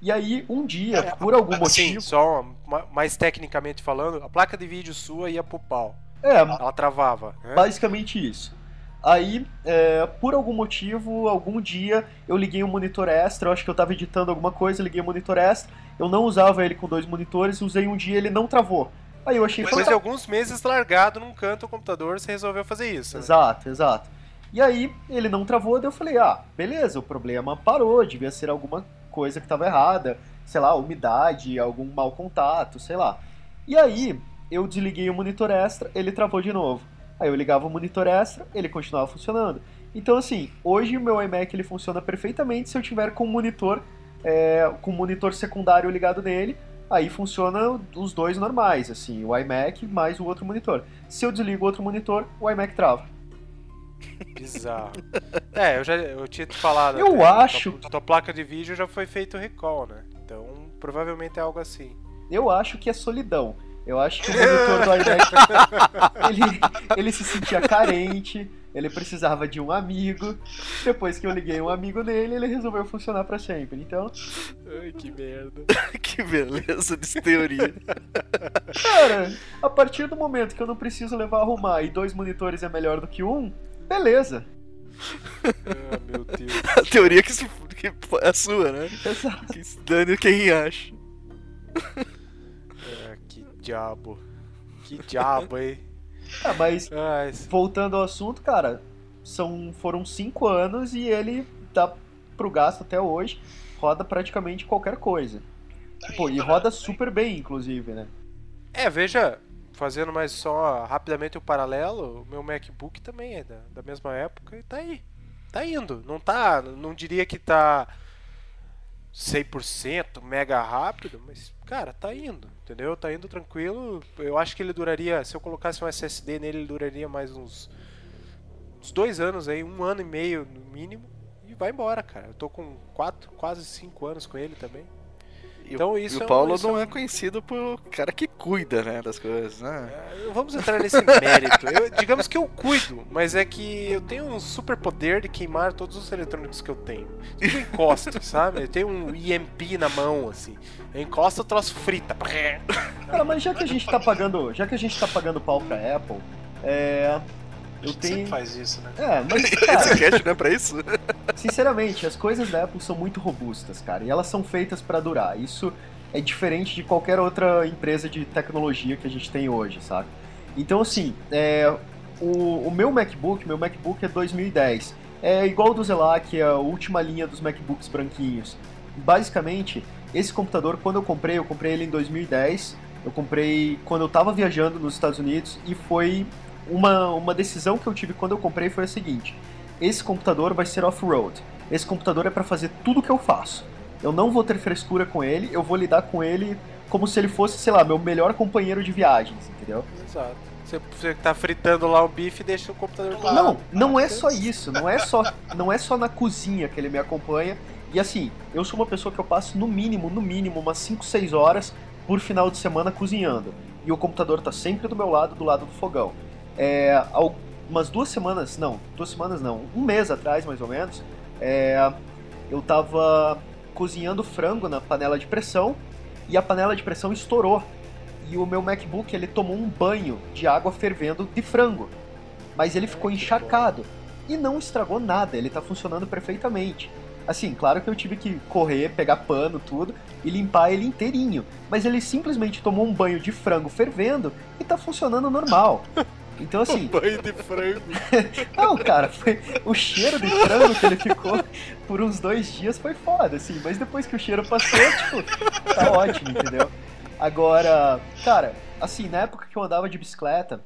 E aí, um dia, É, por algum Assim, motivo. só ma- mais tecnicamente falando, a placa de vídeo sua ia pro pau. É, Ela travava. né? Basicamente isso. Aí, é, por algum motivo, algum dia, eu liguei um monitor extra, eu acho que eu tava editando alguma coisa, liguei um monitor extra, eu não usava ele com dois monitores, usei um dia ele não travou. Aí eu achei Depois de alguns meses largado num canto o computador, você resolveu fazer isso. né? Exato, exato. E aí, ele não travou, daí eu falei, ah, beleza, o problema parou, devia ser alguma coisa que tava errada, sei lá, umidade, algum mau contato, sei lá. E aí, eu desliguei o monitor extra, ele travou de novo. Aí eu ligava o monitor extra, ele continuava funcionando. Então, assim, hoje o meu iMac ele funciona perfeitamente se eu tiver com um monitor, é, com monitor secundário ligado nele, aí funciona os dois normais, assim, o iMac mais o outro monitor. Se eu desligo o outro monitor, o iMac trava. Bizarro. É, eu já eu tinha te falado. Eu até, acho- Tua, tua placa de vídeo já foi feito recall, né? Então, provavelmente é algo assim. Eu acho que é solidão. Eu acho que o monitor do iMac ele, ele se sentia carente, ele precisava de um amigo. Depois que eu liguei um amigo nele, ele resolveu funcionar pra sempre. Então, Ai, que merda. que beleza de teoria. cara, a partir do momento que eu não preciso levar a arrumar e dois monitores é melhor do que um, beleza. Ah, meu Deus. A teoria que, se- que é a sua, né? Exato. Que se dane quem acha. Que diabo. Que diabo, hein? Ah, mas Ai, voltando ao assunto, cara, são, foram cinco anos e ele dá pro gasto até hoje, roda praticamente qualquer coisa. Pô, e roda super bem, inclusive, né? É, veja, fazendo mais só rapidamente o paralelo, o meu MacBook também é da, da mesma época e tá aí. Tá indo. Não tá, não diria que tá 100% mega rápido, mas cara, tá indo, entendeu? Tá indo tranquilo. Eu acho que ele duraria, se eu colocasse um SSD nele, ele duraria mais uns uns dois anos aí, um ano e meio no mínimo. E vai embora, cara. Eu tô com quatro, quase cinco anos com ele também. E, Então o- isso e é o um- Paulo isso não é é um- conhecido por cara que cuida, né, das coisas, né? É, Vamos entrar nesse mérito. Eu- digamos que eu cuido, mas é que eu tenho um super poder de queimar todos os eletrônicos que eu tenho. Tudo eu encosto, sabe? Eu tenho um EMP na mão, assim. Eu encosto, o troço frita. Cara, mas já que a gente tá pagando, já que a gente tá pagando pau pra Apple, é, Eu Sempre tenho. faz isso, né? É, mas, cara, Esse cast não é pra isso? sinceramente, as coisas da Apple são muito robustas, cara, e elas são feitas pra durar. Isso é diferente de qualquer outra empresa de tecnologia que a gente tem hoje, sabe? Então, assim, é, o, o meu MacBook, meu MacBook é 2010. É igual ao do Zelac, é a última linha dos MacBooks branquinhos. Basicamente, esse computador, quando eu comprei, eu comprei ele em 2010. Eu comprei quando eu tava viajando nos Estados Unidos e foi uma, uma decisão que eu tive quando eu comprei foi a seguinte: esse computador vai ser off-road. Esse computador é para fazer tudo que eu faço. Eu não vou ter frescura com ele, eu vou lidar com ele como se ele fosse, sei lá, meu melhor companheiro de viagens, entendeu? Exato. Você, você tá fritando lá o bife e deixa o computador do lado. Não, não é só isso, não é só, não é só na cozinha que ele me acompanha. E assim, eu sou uma pessoa que eu passo no mínimo, no mínimo, umas 5, 6 horas por final de semana cozinhando. E o computador tá sempre do meu lado, do lado do fogão. É, umas duas semanas, não, duas semanas não, um mês atrás mais ou menos, é, eu tava cozinhando frango na panela de pressão e a panela de pressão estourou. E o meu MacBook ele tomou um banho de água fervendo de frango. Mas ele ficou encharcado e não estragou nada, ele tá funcionando perfeitamente. Assim, claro que eu tive que correr, pegar pano, tudo e limpar ele inteirinho, mas ele simplesmente tomou um banho de frango fervendo e tá funcionando normal. Então assim, Banho de frango. não, cara, foi o cheiro de frango que ele ficou por uns dois dias foi foda, assim, mas depois que o cheiro passou, tipo, tá ótimo, entendeu? Agora, cara, assim, na época que eu andava de bicicleta,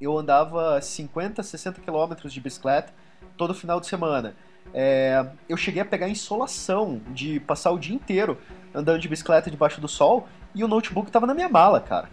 eu andava 50, 60 quilômetros de bicicleta todo final de semana. É, eu cheguei a pegar insolação de passar o dia inteiro andando de bicicleta debaixo do sol e o notebook tava na minha mala, cara.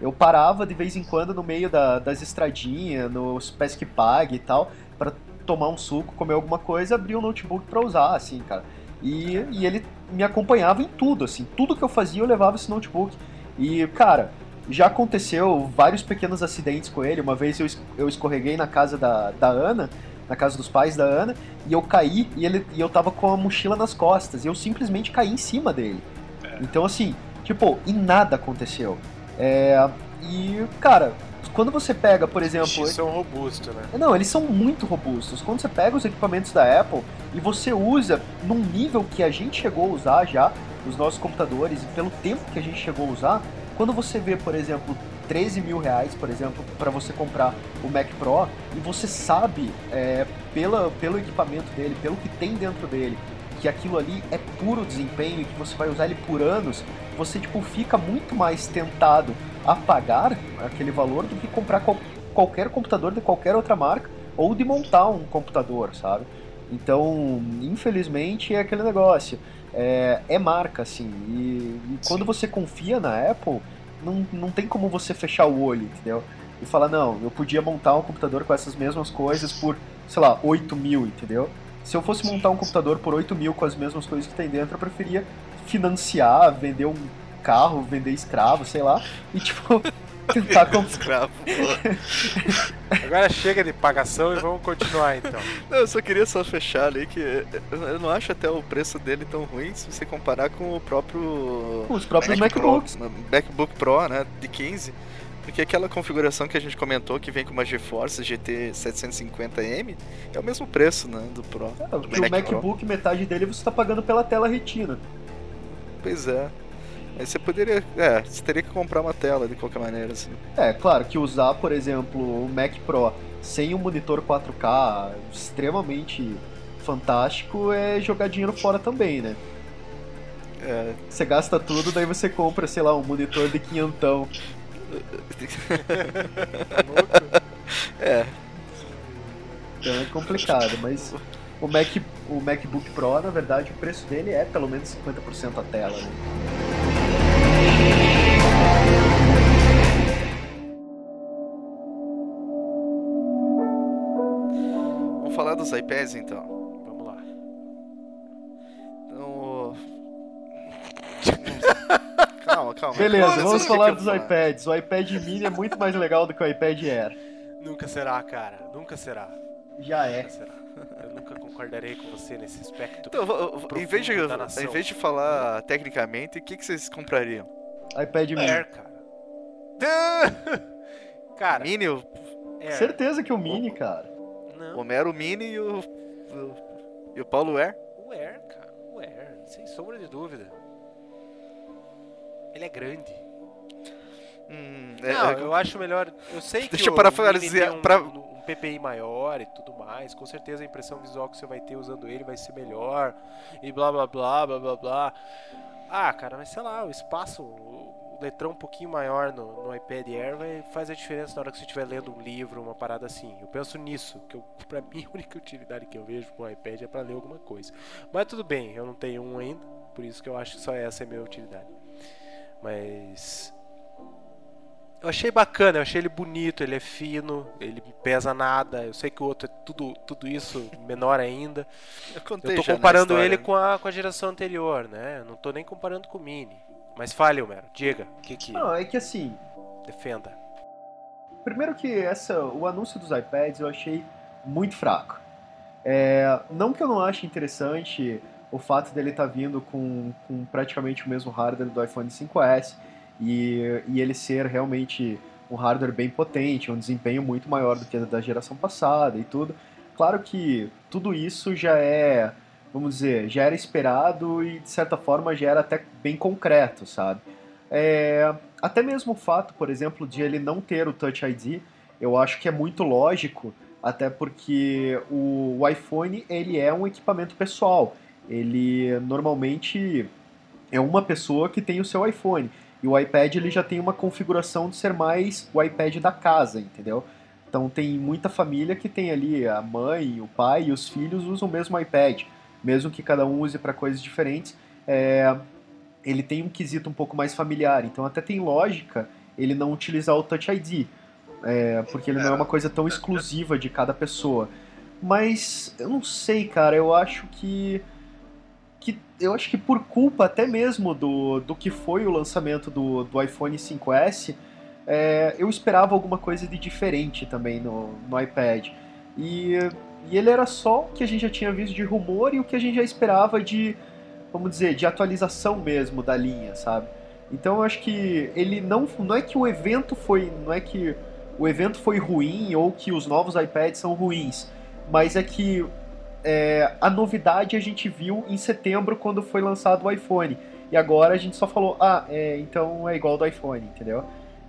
Eu parava de vez em quando no meio da- das estradinhas, nos Pesque Pague e tal, pra tomar um suco, comer alguma coisa, abrir o notebook pra usar, assim, cara. E, e ele me acompanhava em tudo, assim, tudo que eu fazia eu levava esse notebook. E, cara, já aconteceu vários pequenos acidentes com ele. Uma vez eu, eu escorreguei na casa da, da Ana, na casa dos pais da Ana, e eu caí e, ele, e eu tava com a mochila nas costas. E eu simplesmente caí em cima dele. Então, assim, tipo, e nada aconteceu. É, e, cara, quando você pega, por exemplo. Isso são robusto, né? Não, eles são muito robustos. Quando você pega os equipamentos da Apple e você usa num nível que a gente chegou a usar já, os nossos computadores, e pelo tempo que a gente chegou a usar, quando você vê, por exemplo, 13 mil reais, por exemplo, para você comprar o Mac Pro, e você sabe, é, pela, pelo equipamento dele, pelo que tem dentro dele, que aquilo ali é puro desempenho e que você vai usar ele por anos, você tipo fica muito mais tentado a pagar aquele valor do que comprar qual- qualquer computador de qualquer outra marca ou de montar um computador, sabe? Então, infelizmente é aquele negócio. É, é marca, assim. E, e quando você confia na Apple, não, não tem como você fechar o olho, entendeu? E falar, não, eu podia montar um computador com essas mesmas coisas por, sei lá, 8 mil, entendeu? Se eu fosse montar um computador por 8 mil com as mesmas coisas que tem dentro, eu preferia financiar, vender um carro, vender escravo, sei lá, e tipo, tentar comprar. Escravo. Agora chega de pagação e vamos continuar então. Não, eu só queria só fechar ali que eu não acho até o preço dele tão ruim se você comparar com o próprio Os próprios Mac Pro, MacBooks. no MacBook Pro, né, de 15. Porque aquela configuração que a gente comentou que vem com uma GeForce GT 750M é o mesmo preço, né, do Pro. É, do porque o Mac Pro. MacBook, metade dele você tá pagando pela tela retina. Pois é. Aí você poderia, é, você teria que comprar uma tela de qualquer maneira assim. É, claro que usar, por exemplo, o Mac Pro sem um monitor 4K extremamente fantástico é jogar dinheiro fora também, né? É, Você gasta tudo, daí você compra, sei lá, um monitor de quinhentão. é, Então é complicado, mas o, Mac, o MacBook Pro, na verdade, o preço dele é pelo menos 50% a tela, né? vamos falar dos iPads então. Vamos lá. Então, calma, calma. Beleza, Calma, vamos falar dos iPads. O iPad mini é muito mais legal do que o iPad Air. Nunca será, cara. Nunca será. Já é. Eu nunca concordarei com você nesse aspecto. Então, em vez, de, Profundo da nação. em vez de falar tecnicamente, o que, que vocês comprariam? iPad mini. Air, cara. Cara, Mini? É, Certeza que o Mini, cara. não. O Mero Mini e o, o- e o Paulo Air. O Air, cara. O Air, sem sombra de dúvida. Ele é grande. Hum, é- Não, é- eu acho melhor. Eu sei que Deixa eu o parafrasear- um, pra- um PPI maior e tudo mais. Com certeza a impressão visual que você vai ter usando ele vai ser melhor. E blá blá blá blá blá blá. Ah, cara, mas sei lá, o espaço, o letrão um pouquinho maior no, no iPad Air vai, faz a diferença na hora que você estiver lendo um livro, uma parada assim. Eu penso nisso, que eu, pra mim a única utilidade que eu vejo com o iPad é pra ler alguma coisa. Mas tudo bem, eu não tenho um ainda, por isso que eu acho que só essa é a minha utilidade. Mas eu achei bacana, eu achei ele bonito, ele é fino, ele pesa nada. Eu sei que o outro é tudo, tudo isso menor ainda. eu contei Eu tô comparando história. ele com a, com a geração anterior, né? Eu não tô nem comparando com o Mini. Mas fale, Homero, diga, o que que Não, é que assim, defenda. Primeiro que essa, o anúncio dos iPads eu achei muito fraco. É, não que eu não ache interessante o fato dele estar vindo com, com praticamente o mesmo hardware do iPhone 5S e, e ele ser realmente um hardware bem potente, um desempenho muito maior do que o da geração passada e tudo. Claro que tudo isso já é, vamos dizer, já era esperado e de certa forma já era até bem concreto, sabe? É, até mesmo o fato, por exemplo, de ele não ter o Touch ID, eu acho que é muito lógico, até porque o, o iPhone ele é um equipamento pessoal. Ele normalmente é uma pessoa que tem o seu iPhone. E o iPad ele já tem uma configuração de ser mais o iPad da casa, entendeu? Então tem muita família que tem ali a mãe, o pai e os filhos usam o mesmo iPad, mesmo que cada um use para coisas diferentes. É, ele tem um quesito um pouco mais familiar, então até tem lógica ele não utilizar o Touch ID, é, porque ele não é uma coisa tão exclusiva de cada pessoa. Mas eu não sei, cara, eu acho que que eu acho que por culpa até mesmo do, do que foi o lançamento do, do iPhone 5S, é, eu esperava alguma coisa de diferente também no, no iPad. E, e ele era só o que a gente já tinha visto de rumor e o que a gente já esperava de, vamos dizer, de atualização mesmo da linha, sabe? Então eu acho que ele não, não é que o evento foi, não é que o evento foi ruim ou que os novos iPads são ruins, mas é que é, a novidade a gente viu em setembro quando foi lançado o iPhone. E agora a gente só falou, ah, é, então é igual ao do iPhone, entendeu?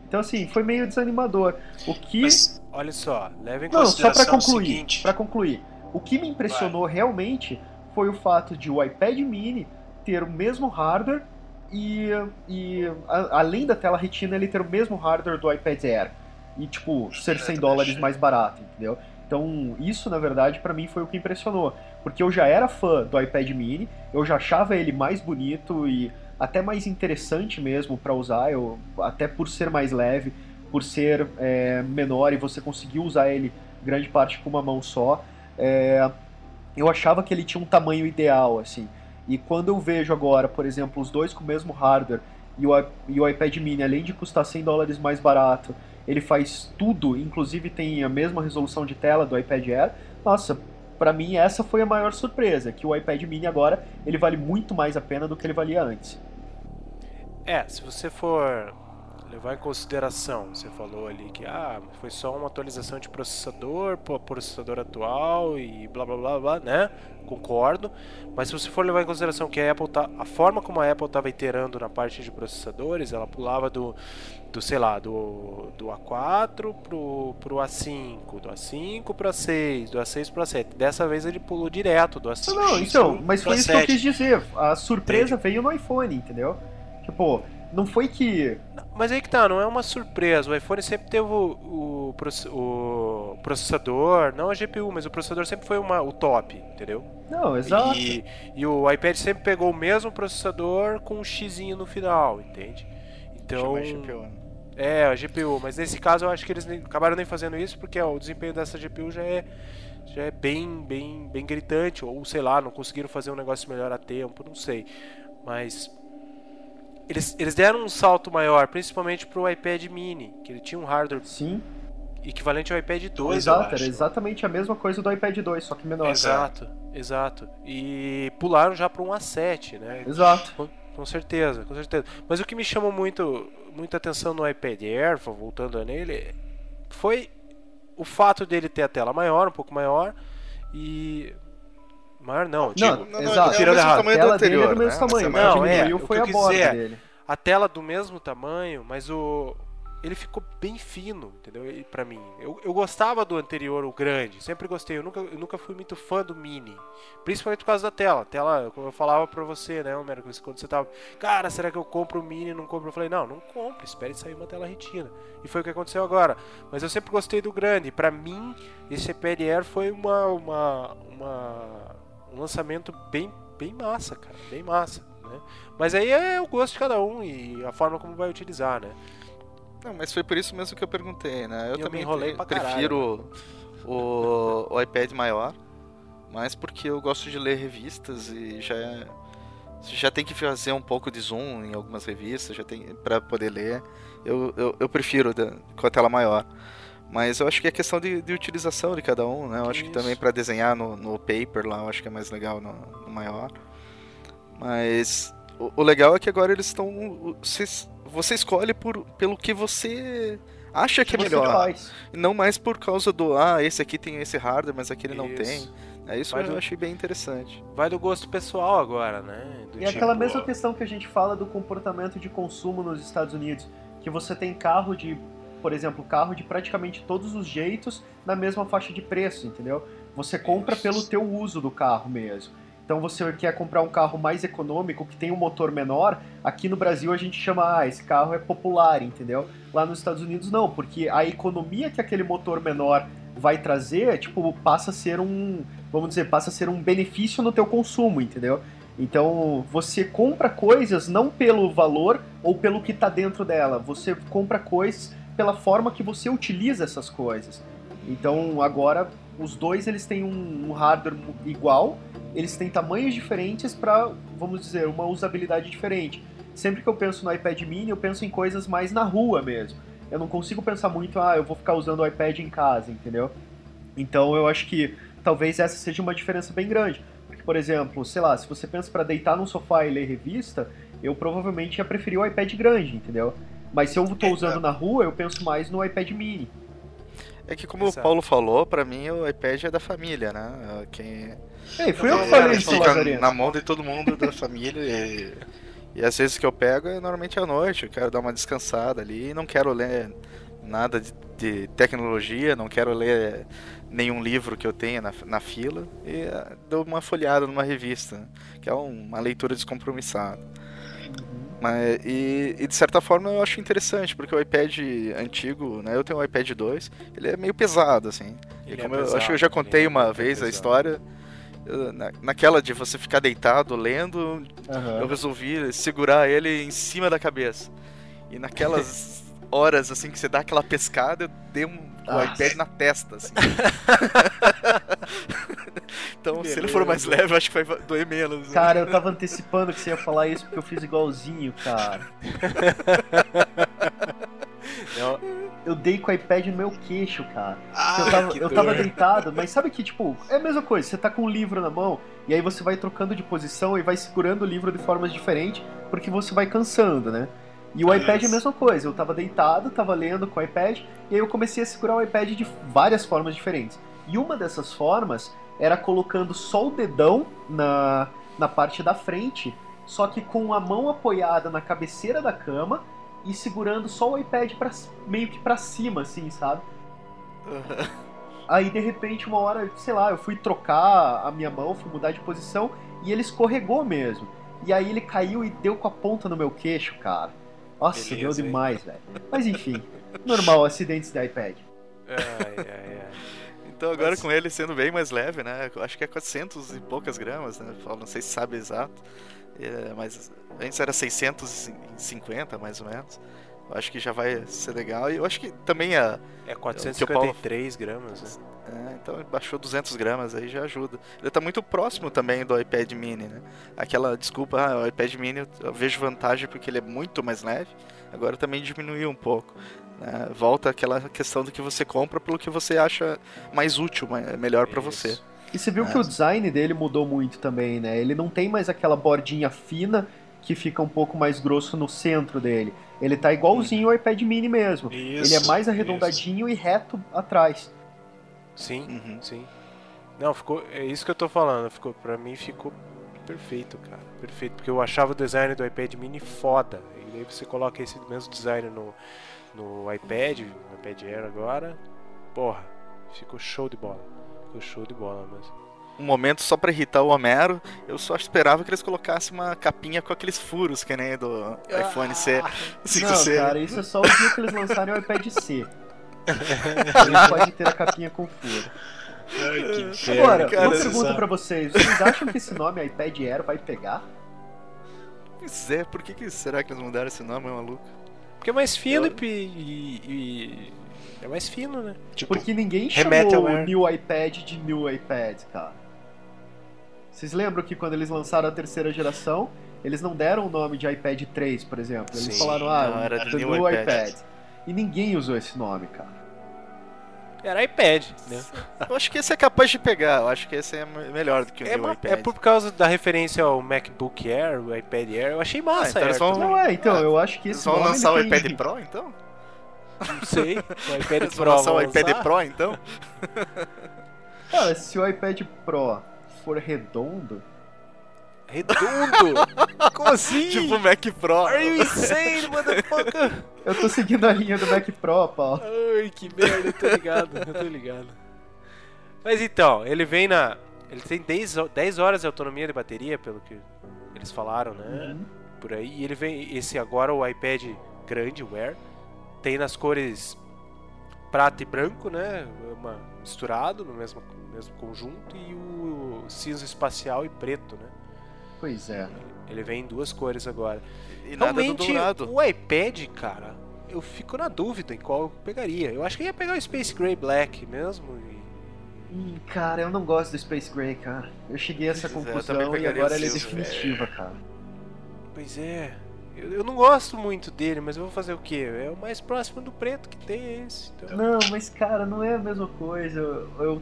Então assim, foi meio desanimador. O que. Mas, olha só, leve em Não, só pra concluir. Pra concluir. O que me impressionou realmente foi o fato de o iPad mini ter o mesmo hardware e, e a- além da tela retina ele ter o mesmo hardware do iPad Air. E tipo, ser 100 dólares mais barato, entendeu? Então, isso na verdade pra mim foi o que impressionou, porque eu já era fã do iPad mini, eu já achava ele mais bonito e até mais interessante mesmo pra usar, eu até por ser mais leve, por ser é, menor e você conseguir usar ele grande parte com uma mão só, é, eu achava que ele tinha um tamanho ideal, assim. E quando eu vejo agora, por exemplo, os dois com o mesmo hardware e o, e o iPad mini, além de custar 100 dólares mais barato, ele faz tudo, inclusive tem a mesma resolução de tela do iPad Air, nossa, pra mim essa foi a maior surpresa, que o iPad mini agora, ele vale muito mais a pena do que ele valia antes. É, se você for levar em consideração, você falou ali que ah, foi só uma atualização de processador, processador atual e blá blá blá blá, né? Concordo. Mas se você for levar em consideração que a Apple tá, a forma como a Apple estava iterando na parte de processadores, ela pulava do, do sei lá, do, do A4 pro, pro A5, do A5 pro A6, do A6 pro A7. Dessa vez ele pulou direto do A5. Não, então, mas foi isso que eu A7. quis dizer, a surpresa veio no iPhone, entendeu? Tipo, não foi que Mas aí que tá, não é uma surpresa. O iPhone sempre teve o, o, o processador, não a GPU, mas o processador sempre foi uma, o top, entendeu? Não, exato. E, e o iPad sempre pegou o mesmo processador com um X no final, entende? Então. Chama GPU, né? É, a GPU, mas nesse caso eu acho que eles acabaram nem fazendo isso porque ó, o desempenho dessa GPU já é, já é bem, bem, bem gritante, ou sei lá, não conseguiram fazer um negócio melhor a tempo, não sei. Mas eles, eles deram um salto maior, principalmente pro iPad mini, que ele tinha um hardware Sim, equivalente ao iPad 2, eu exato, era exatamente a mesma coisa do iPad 2, só que menor. Exato, exato. E pularam já para um A7, né? Exato. Com, com certeza, com certeza. Mas o que me chamou muito, muita atenção no iPad Air, voltando nele, foi o fato dele ter a tela maior, um pouco maior, e. Maior não, Não, Não, não, exato. é o tirando mesmo errado. tamanho A do tela dele é anterior, do mesmo né? tamanho, mas Não, o que é, diminuiu o foi que a eu borda quis dizer dele. a tela do mesmo tamanho, mas o ele ficou bem fino, entendeu? Para mim, eu, eu gostava do anterior, o grande, sempre gostei. Eu nunca, eu nunca fui muito fã do mini, principalmente por causa da tela. A tela, como eu falava pra você, né, Homero, quando você tava, cara, será que eu compro o mini? Não compro? Eu falei, não, não compre, espere sair uma tela retina. E foi o que aconteceu agora. Mas eu sempre gostei do grande. Para mim, esse Air foi uma, uma, uma um lançamento bem, bem massa, cara, bem massa. Né? Mas aí é o gosto de cada um e a forma como vai utilizar, né? Não, mas foi por isso mesmo que eu perguntei, né? Eu, Eu também enrolei prefiro o, o iPad maior, mas porque eu gosto de ler revistas e já é- já tem que fazer um pouco de zoom em algumas revistas, já tem para poder ler. Eu, eu, eu prefiro da- com a tela maior. Mas eu acho que é questão de, de utilização de cada um, né? Eu acho que Isso. também para desenhar no, no paper lá, eu acho que é mais legal no, no maior. Mas o, o legal é que agora eles estão. Você, você escolhe por, pelo que você acha que é Você melhor. faz. E não mais por causa do, ah, esse aqui tem esse hardware, mas aquele não Isso. tem. É isso Vai eu do- achei bem interessante. Vai do gosto pessoal agora, né? Do E é aquela tipo, mesma questão que a gente fala do comportamento de consumo nos Estados Unidos, que você tem carro de, por exemplo, carro de praticamente todos os jeitos na mesma faixa de preço, entendeu? Você compra pelo teu uso do carro mesmo. Então você quer comprar um carro mais econômico, que tem um motor menor, aqui no Brasil a gente chama, ah, esse carro é popular, entendeu? Lá nos Estados Unidos não, porque a economia que aquele motor menor vai trazer, tipo, passa a ser um, vamos dizer, passa a ser um benefício no teu consumo, entendeu? Então, você compra coisas não pelo valor ou pelo que está dentro dela, você compra coisas pela forma que você utiliza essas coisas. Então, agora os dois eles têm um, um hardware igual, eles têm tamanhos diferentes para, vamos dizer, uma usabilidade diferente. Sempre que eu penso no iPad mini, eu penso em coisas mais na rua mesmo. Eu não consigo pensar muito, ah, eu vou ficar usando o iPad em casa, entendeu? Então eu acho que talvez essa seja uma diferença bem grande. Porque, por exemplo, sei lá, se você pensa para deitar num sofá e ler revista, eu provavelmente ia preferir o iPad grande, entendeu? Mas se eu tô usando na rua, eu penso mais no iPad mini. É que como Exato. o Paulo falou, pra mim o iPad é da família, né? Quem Ei, fui eu que É, falei isso, fica na mão de todo mundo da família e, e às vezes que eu pego é normalmente à noite, eu quero dar uma descansada ali não quero ler nada de, de tecnologia, não quero ler nenhum livro que eu tenha na, na fila e ah, dou uma folhada numa revista, que é um- uma leitura descompromissada. Mas, e, e de certa forma eu acho interessante, porque o iPad antigo, né, eu tenho um iPad 2, ele é meio pesado, assim. E Ele é como eu pesado, acho que eu já contei é uma muito vez a pesado. história, eu- na, naquela de você ficar deitado lendo, Aham. eu resolvi segurar ele em cima da cabeça. E naquelas horas assim que você dá aquela pescada, eu dei um, o Ah. iPad na testa, assim. então, se ele for mais leve, eu acho que vai doer menos. né? Cara, eu tava antecipando que você ia falar isso porque eu fiz igualzinho, cara. Eu- Eu dei com o iPad no meu queixo, cara. Ah, eu tava, que eu tava deitado, mas sabe que, tipo, é a mesma coisa, você tá com um livro na mão, e aí você vai trocando de posição e vai segurando o livro de formas diferentes, porque você vai cansando, né? E o iPad é a mesma coisa, eu tava deitado, tava lendo com o iPad, e aí eu comecei a segurar o iPad de várias formas diferentes. E uma dessas formas era colocando só o dedão na, na parte da frente, só que com a mão apoiada na cabeceira da cama e segurando só o iPad pra, meio que pra cima, assim, sabe? Aí de repente, uma hora, sei lá, eu fui trocar a minha mão, fui mudar de posição e ele escorregou mesmo. E aí ele caiu e deu com a ponta no meu queixo, cara. Nossa, Beleza, deu demais, velho. Mas enfim, normal, acidentes de iPad. Ai, ai, ai. Então agora Mas- com ele sendo bem mais leve, né? Acho que é 400 e poucas gramas, né? Não sei se sabe exato. É, mas antes era 650, mais ou menos. Eu acho que já vai ser legal. E eu acho que também a. É que o Paulo- 453 gramas, né? é, então baixou 200 gramas aí já ajuda. Ele tá muito próximo também do iPad mini, né? Aquela desculpa, ah, o iPad mini eu vejo vantagem porque ele é muito mais leve. Agora também diminuiu um pouco. Né? Volta aquela questão do que você compra pelo que você acha mais útil, mais- melhor pra você. Isso. E você viu É. que o design dele mudou muito também, né? Ele não tem mais aquela bordinha fina que fica um pouco mais grosso no centro dele. Ele tá igualzinho ao iPad mini mesmo. Isso, ele é mais arredondadinho e reto atrás. Sim, Uhum. sim. Não, ficou. É isso que eu tô falando. Ficou, pra mim ficou perfeito, cara. Perfeito. Porque eu achava o design do iPad mini foda. E aí você coloca esse mesmo design no, no iPad, no iPad Air agora. Porra, ficou show de bola. Ficou show de bola mesmo. Um momento só pra irritar o Homero, eu só esperava que eles colocassem uma capinha com aqueles furos, que nem do iPhone C. Não, 5C. cara, isso é só o dia que eles lançarem o iPad C. Ele pode ter a capinha com furo. Agora, cara, uma pergunta pra vocês. Vocês acham que esse nome iPad Air vai pegar? Pois é, por que, que será que eles mudaram esse nome, é maluco? Porque é mais fino Eu- e, e- e- É mais fino, né? Tipo, Porque ninguém chamou o. New iPad de New iPad, cara. Vocês lembram que quando eles lançaram a terceira geração, eles não deram o nome de iPad 3, por exemplo. Eles Sim, falaram, ah, era New New iPad. iPad. E ninguém usou esse nome, cara. Era iPad, né? Eu acho que esse é capaz de pegar, eu acho que esse é me- melhor do que o É, meu iPad. é por causa da referência ao MacBook Air, o iPad Air. Eu achei massa, Ah, então Air vão-. Não é, então, Ah, eu acho que esse vão lançar o iPad Pro, então? Não sei. O iPad Eles vão Pro lançar o iPad? Pro, então? Cara, se o iPad Pro for redondo, Redondo! Como assim? Tipo o Mac Pro. Are you insane, motherfucker? eu tô seguindo a linha do Mac Pro, Paulo. Ai, que merda, eu tô ligado, eu tô ligado. Mas então, ele vem na. Ele tem 10, ho- 10 horas de autonomia de bateria, pelo que eles falaram, né? Uhum. Por aí. E ele vem. Esse agora, o iPad grande, o Air, tem nas cores prata e branco, né? Uma, misturado no mesmo, no mesmo conjunto. E o cinza espacial e preto, né? Pois é. Ele vem em duas cores agora. E nada do Realmente, dourado. o iPad, cara, eu fico na dúvida em qual eu pegaria. Eu acho que ia pegar o Space Gray Black mesmo. e- Hum, cara, eu não gosto do Space Gray, cara. Eu cheguei a essa Pois é, conclusão também e agora o ela é definitiva, cara. Pois é. Eu, eu não gosto muito dele, mas eu vou fazer o quê? É o mais próximo do preto que tem é esse. Então... Não, mas cara, não é a mesma coisa. Eu. eu-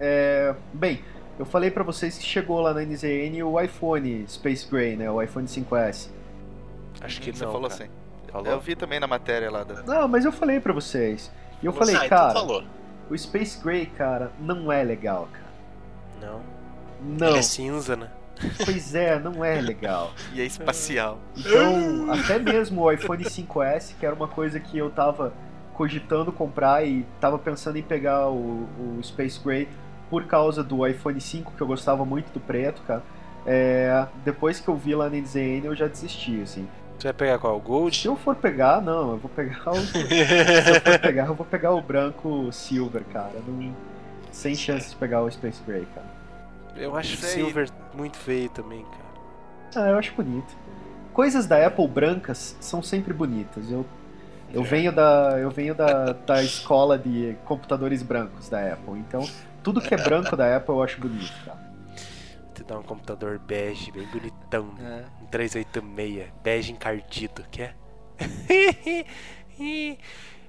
é, Bem, eu falei pra vocês que chegou lá na NZN o iPhone Space Gray, né? O iPhone 5S. Acho que Você não. falou cara. assim. Falou? Eu vi também na matéria lá da. Não, mas eu falei pra vocês. E eu Falou falei, ah, então cara, falou. o Space Gray, cara, não é legal, cara. Não. Não, Ele é cinza, né? pois é, não é legal. E é espacial. Então, até mesmo o iPhone 5S, que era uma coisa que eu tava cogitando comprar e tava pensando em pegar o, o Space Gray por causa do iPhone 5, que eu gostava muito do preto, cara. É, depois que eu vi lá na NZN, eu já desisti, assim. Você vai pegar qual? O Gold? Se eu for pegar, não, eu vou pegar o. se eu for pegar, eu vou pegar o branco Silver, cara. Não- sem chance de pegar o Space Gray, cara. Eu acho o aí. Silver muito feio também, cara. Ah, eu acho bonito. Coisas da Apple brancas são sempre bonitas. Eu, eu venho, da, eu venho da, da escola de computadores brancos da Apple. Então, tudo que é branco da Apple eu acho bonito, cara. Vou te dar um computador bege, bem bonitão. É. Um 386, bege encardido, quer?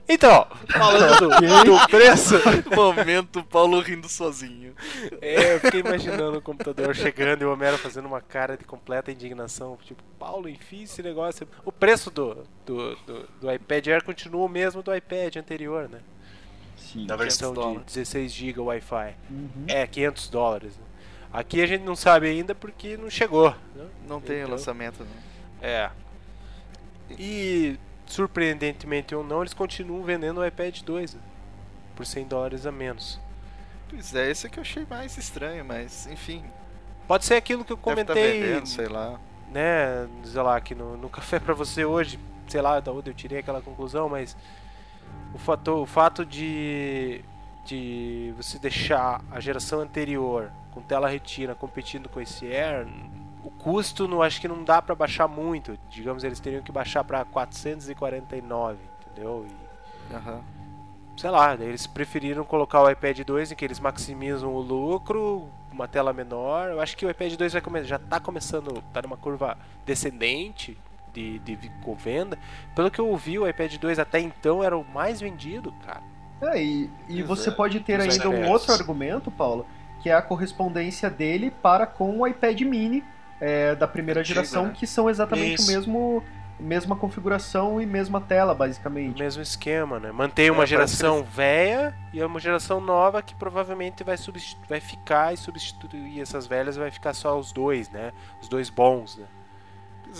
então, falando do, do preço, Momento Paulo rindo sozinho. é, eu fiquei imaginando o computador chegando e o Homero fazendo uma cara de completa indignação. Tipo, Paulo, enfim, esse negócio. O preço do, do, do, do iPad Air continua o mesmo do iPad anterior, né? Sim. Na versão de dólares. 16 GB Wi-Fi. Uhum. É, 500 dólares. né? Aqui a gente não sabe ainda porque não chegou. Né? Não tem Então, lançamento, não. É. E surpreendentemente ou não, eles continuam vendendo o iPad 2 né? por 100 dólares a menos. Pois é, esse que eu achei mais estranho, mas enfim. Pode ser aquilo que eu Deve tá comentei, vendendo, sei lá. né, sei lá, aqui no, no café pra você hoje, sei lá, da onde eu tirei aquela conclusão, mas o fato, o fato de de você deixar a geração anterior com tela retina competindo com esse Air, o custo não acho que não dá pra baixar muito. Digamos, eles teriam que baixar pra 449, entendeu? E, Aham. sei lá, eles preferiram colocar o iPad 2 em que eles maximizam o lucro, uma tela menor. Eu acho que o iPad 2 vai come- já está começando, tá numa curva descendente de, de venda. Pelo que eu ouvi, o iPad 2 até então era o mais vendido, cara. É, e, e você é. pode ter Dos ainda um outro argumento, Paulo, que é a correspondência dele para com o iPad mini é, da primeira Antigo, geração, né? que são exatamente Isso. o mesmo mesma configuração e mesma tela, basicamente. Mesmo esquema, né? Mantém uma É, geração velha e uma geração nova que provavelmente vai, substitu- vai ficar e substituir essas velhas vai ficar só os dois, né? Os dois bons, né?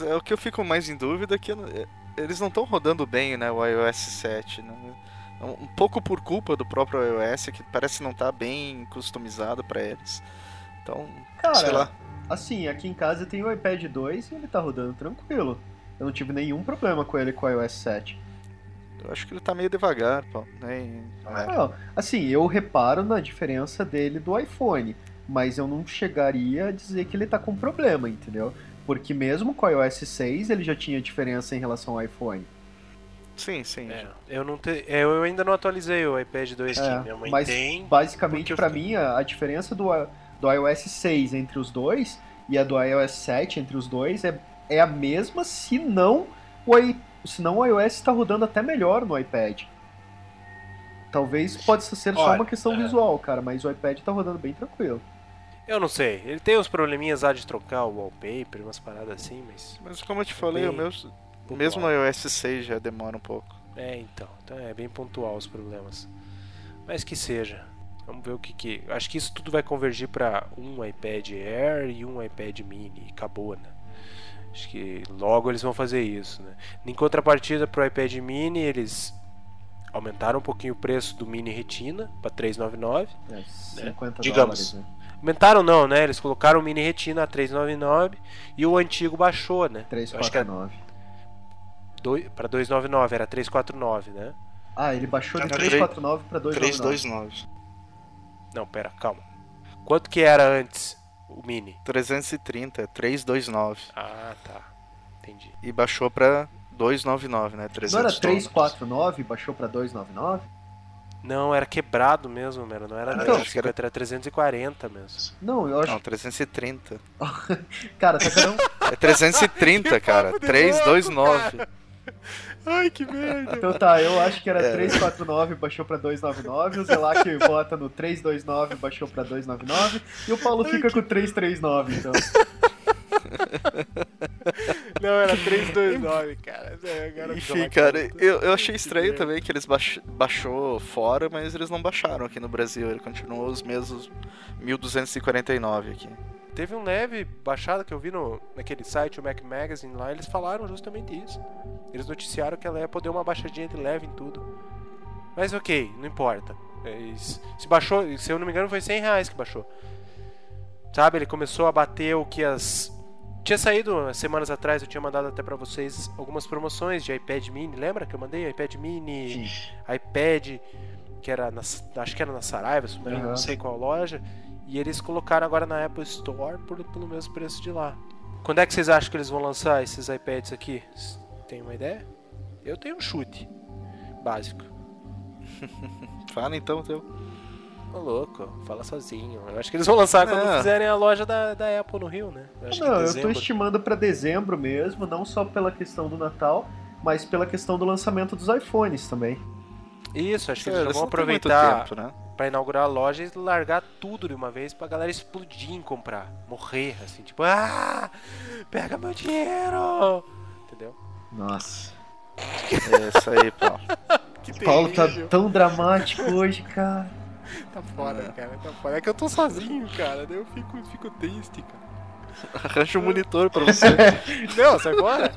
É, o que eu fico mais em dúvida é que é, eles não estão rodando bem, né, o iOS 7, né? Um pouco por culpa do próprio iOS, que parece não estar bem customizado para eles. Então, sei Cara, lá. assim, aqui em casa tem o iPad 2 e ele tá rodando tranquilo. Eu não tive nenhum problema com ele com o iOS 7. Eu acho que ele tá meio devagar, pô. Né? é. Não, assim, eu reparo na diferença dele do iPhone, mas eu não chegaria a dizer que ele tá com problema, entendeu? Porque mesmo com o iOS 6 ele já tinha diferença em relação ao iPhone. Sim, sim. É, eu não te, é, eu ainda não atualizei o iPad 2 É, aqui. Minha mãe mas tem. basicamente eu fiquei- mim a, a diferença do, do iOS 6 entre os dois e a do iOS 7 entre os dois é, é a mesma, se não o, se não o iOS está rodando até melhor no iPad. Talvez pode ser só Olha, uma questão é. visual, cara, mas o iPad tá rodando bem tranquilo. Eu não sei. Ele tem uns probleminhas lá de trocar o wallpaper, umas paradas assim, mas. Mas como eu te falei, o meu, pontual. mesmo o iOS 6 já demora um pouco. É, então. Então é bem pontual os problemas. Mas que seja. Vamos ver o que que. Acho que isso tudo vai convergir para um iPad Air e um iPad Mini. E acabou, né? Acho que logo eles vão fazer isso, né? Em contrapartida pro iPad Mini, eles aumentaram um pouquinho o preço do Mini Retina para 399. É, 50 Digamos. dólares, né? Aumentaram não, né? Eles colocaram o Mini Retina a 399 e o antigo baixou, né? Eu acho que era 349. pra 299, era 349, né? Ah, ele baixou de Era 349 pra 299. 329. Não, pera, calma. Quanto que era antes o Mini? 330, 329. Ah, tá. Entendi. E baixou pra 299, né? Não 300 era dólares. 349 baixou pra 299? Não, era quebrado mesmo, mano. Não era Então, 350, era 340 mesmo. Não, eu acho. Não, 330. Cara, tá um. É 330, cara. 329. Ai, que merda. Então tá, eu acho que era É. 349 baixou pra 299, o Zelac vota no 329 baixou pra 299 e o Paulo fica com 339, então. Não, era 329, cara. É, agora Enfim, cara, eu, eu achei estranho também que eles baix, baixou fora, mas eles não baixaram aqui no Brasil. Ele continuou os mesmos 1249 aqui. Teve um leve baixada que eu vi no, naquele site, o Mac Magazine lá, eles falaram justamente isso. Eles noticiaram que ela ia poder uma baixadinha de leve em tudo. Mas ok, não importa. É, Se baixou, se eu não me engano, foi 100 reais que baixou. Sabe, ele começou a bater o que as. Tinha saído semanas atrás, eu tinha mandado até pra vocês algumas promoções de iPad mini. Lembra que eu mandei? iPad mini, iPad, que era na, acho que era na Saraiva, se não sei qual loja. E eles colocaram agora na Apple Store por, pelo mesmo preço de lá. Quando é que vocês acham que eles vão lançar esses iPads aqui? Tem uma ideia? Eu tenho um chute básico. Fala então, teu. Ô louco, fala sozinho. Eu acho que eles vão lançar quando É. fizerem a loja da, da Apple no Rio, né? Eu acho que Não, eu tô estimando pra dezembro mesmo, não só pela questão do Natal, mas pela questão do lançamento dos iPhones também. Isso, acho que É, eles eles vão aproveitar tempo, né? pra inaugurar a loja e largar tudo de uma vez pra galera explodir em comprar. Morrer, assim, tipo, ah! Pega meu dinheiro! Entendeu? Nossa. É isso aí, Paulo. Que Paulo tá tão dramático hoje, cara. Tá foda, cara, tá foda. É que eu tô sozinho, cara, daí eu fico, fico triste, cara. Arranja um monitor pra você. Não, sai fora?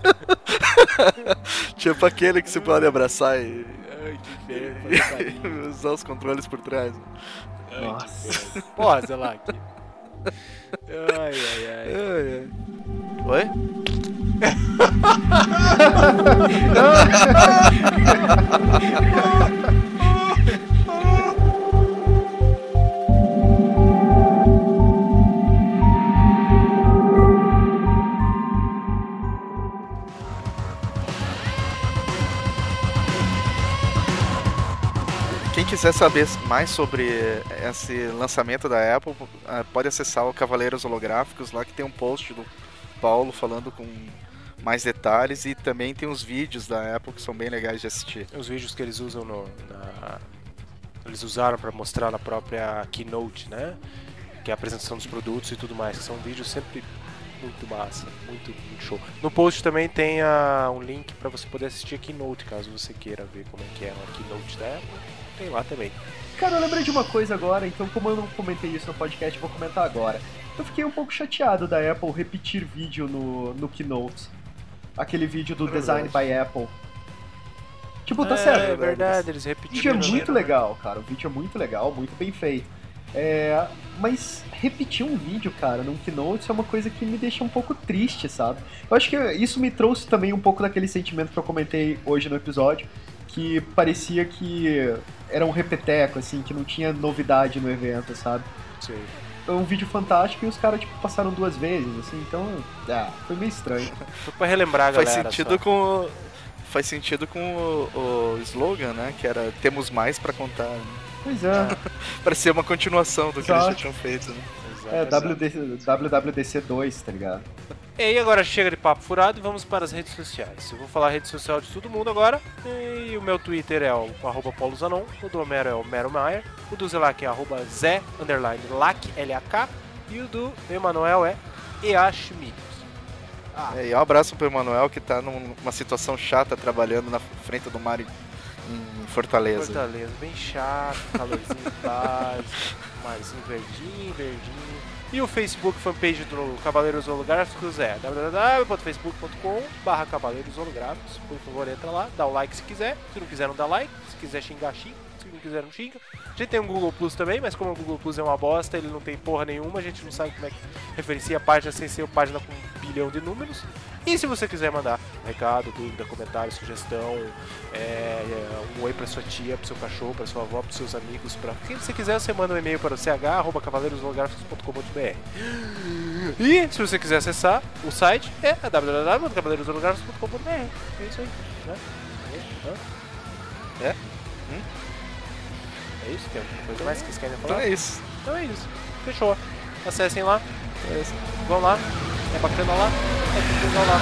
tipo aquele que você pode abraçar e, Ai, que e usar os controles por trás. Nossa. Porra, aqui. Ai, ai, ai. É, é. Oi? Quiser saber mais sobre esse lançamento da Apple, ah, pode acessar o Cavaleiros Holográficos, lá que tem um post do Paulo falando com mais detalhes e também tem os vídeos da Apple que são bem legais de assistir. Os vídeos que eles usam no. na- Eles usaram pra mostrar na própria keynote, né? Que é a apresentação dos produtos e tudo mais. Que são vídeos sempre muito massa, muito, muito show. No post também tem a, um link para você poder assistir a Keynote, caso você queira ver como é que é a Keynote da Apple. Tem lá também. Cara, eu lembrei de uma coisa agora, então como eu não comentei isso no podcast, vou comentar agora. Eu fiquei um pouco chateado da Apple repetir vídeo no, no Keynote. Aquele vídeo do É Design by Apple. Tipo, tá é, certo. É verdade, eles O vídeo repetiram. é muito né? legal, cara. O vídeo é muito legal, muito bem feito. É, mas repetir um vídeo, cara, num Keynote é uma coisa que me deixa um pouco triste, sabe? Eu acho que isso me trouxe também um pouco daquele sentimento que eu comentei hoje no episódio, que parecia que era um repeteco, assim, que não tinha novidade no evento, sabe? Sei. É um vídeo fantástico e os caras, tipo, passaram duas vezes, assim, então, ah, foi meio estranho. Foi pra relembrar a Faz galera. sentido só. com o- faz sentido com o, o slogan, né? Que era temos mais pra contar. né? Pois é, Parecia uma continuação do que eles já Exato. tinham feito, né? Exato, é exato. WD, WWDC 2, tá ligado? E aí agora chega de papo furado e vamos para as redes sociais. Eu vou falar a rede social de todo mundo agora. E o meu Twitter é o arroba Paulo Zanon, o do Homero é o Mero Maier, o do Zelac é arroba Zé underline Lac, L-A-K, e o do Emanuel é EA Schmidt. Ah, É, e um abraço pro Emanuel que tá numa situação chata trabalhando na frente do mar em, em Fortaleza. Fortaleza, bem chato, calorzinho básico, marzinho verdinho, verdinho. E o Facebook fanpage do Cavaleiros Holográficos é www.facebook.com barra Cavaleiros Holográficos. Por favor, entra lá, dá o like se quiser. Se não quiser, não dá like. Se quiser xingar, xinga. Se não quiser, não xinga. A gente tem um Google Plus também, mas como o Google Plus é uma bosta, ele não tem porra nenhuma, a gente não sabe como é que referencia a página sem ser página com um bilhão de números. E se você quiser mandar recado, dúvida, comentário, sugestão, é, é, um oi pra sua tia, pro seu cachorro, pra sua avó, pros seus amigos, pra quem você quiser, você manda um e-mail para o ch.cavaleirosolográficos.com.br E se você quiser acessar o site, é www.cavaleirosolográficos.com.br É isso aí, né? Hã? É? É isso? Tem alguma coisa mais que vocês querem Então falar? é isso. Então é isso. Fechou. Acessem lá. Vão lá, é bacana lá, é bacana lá.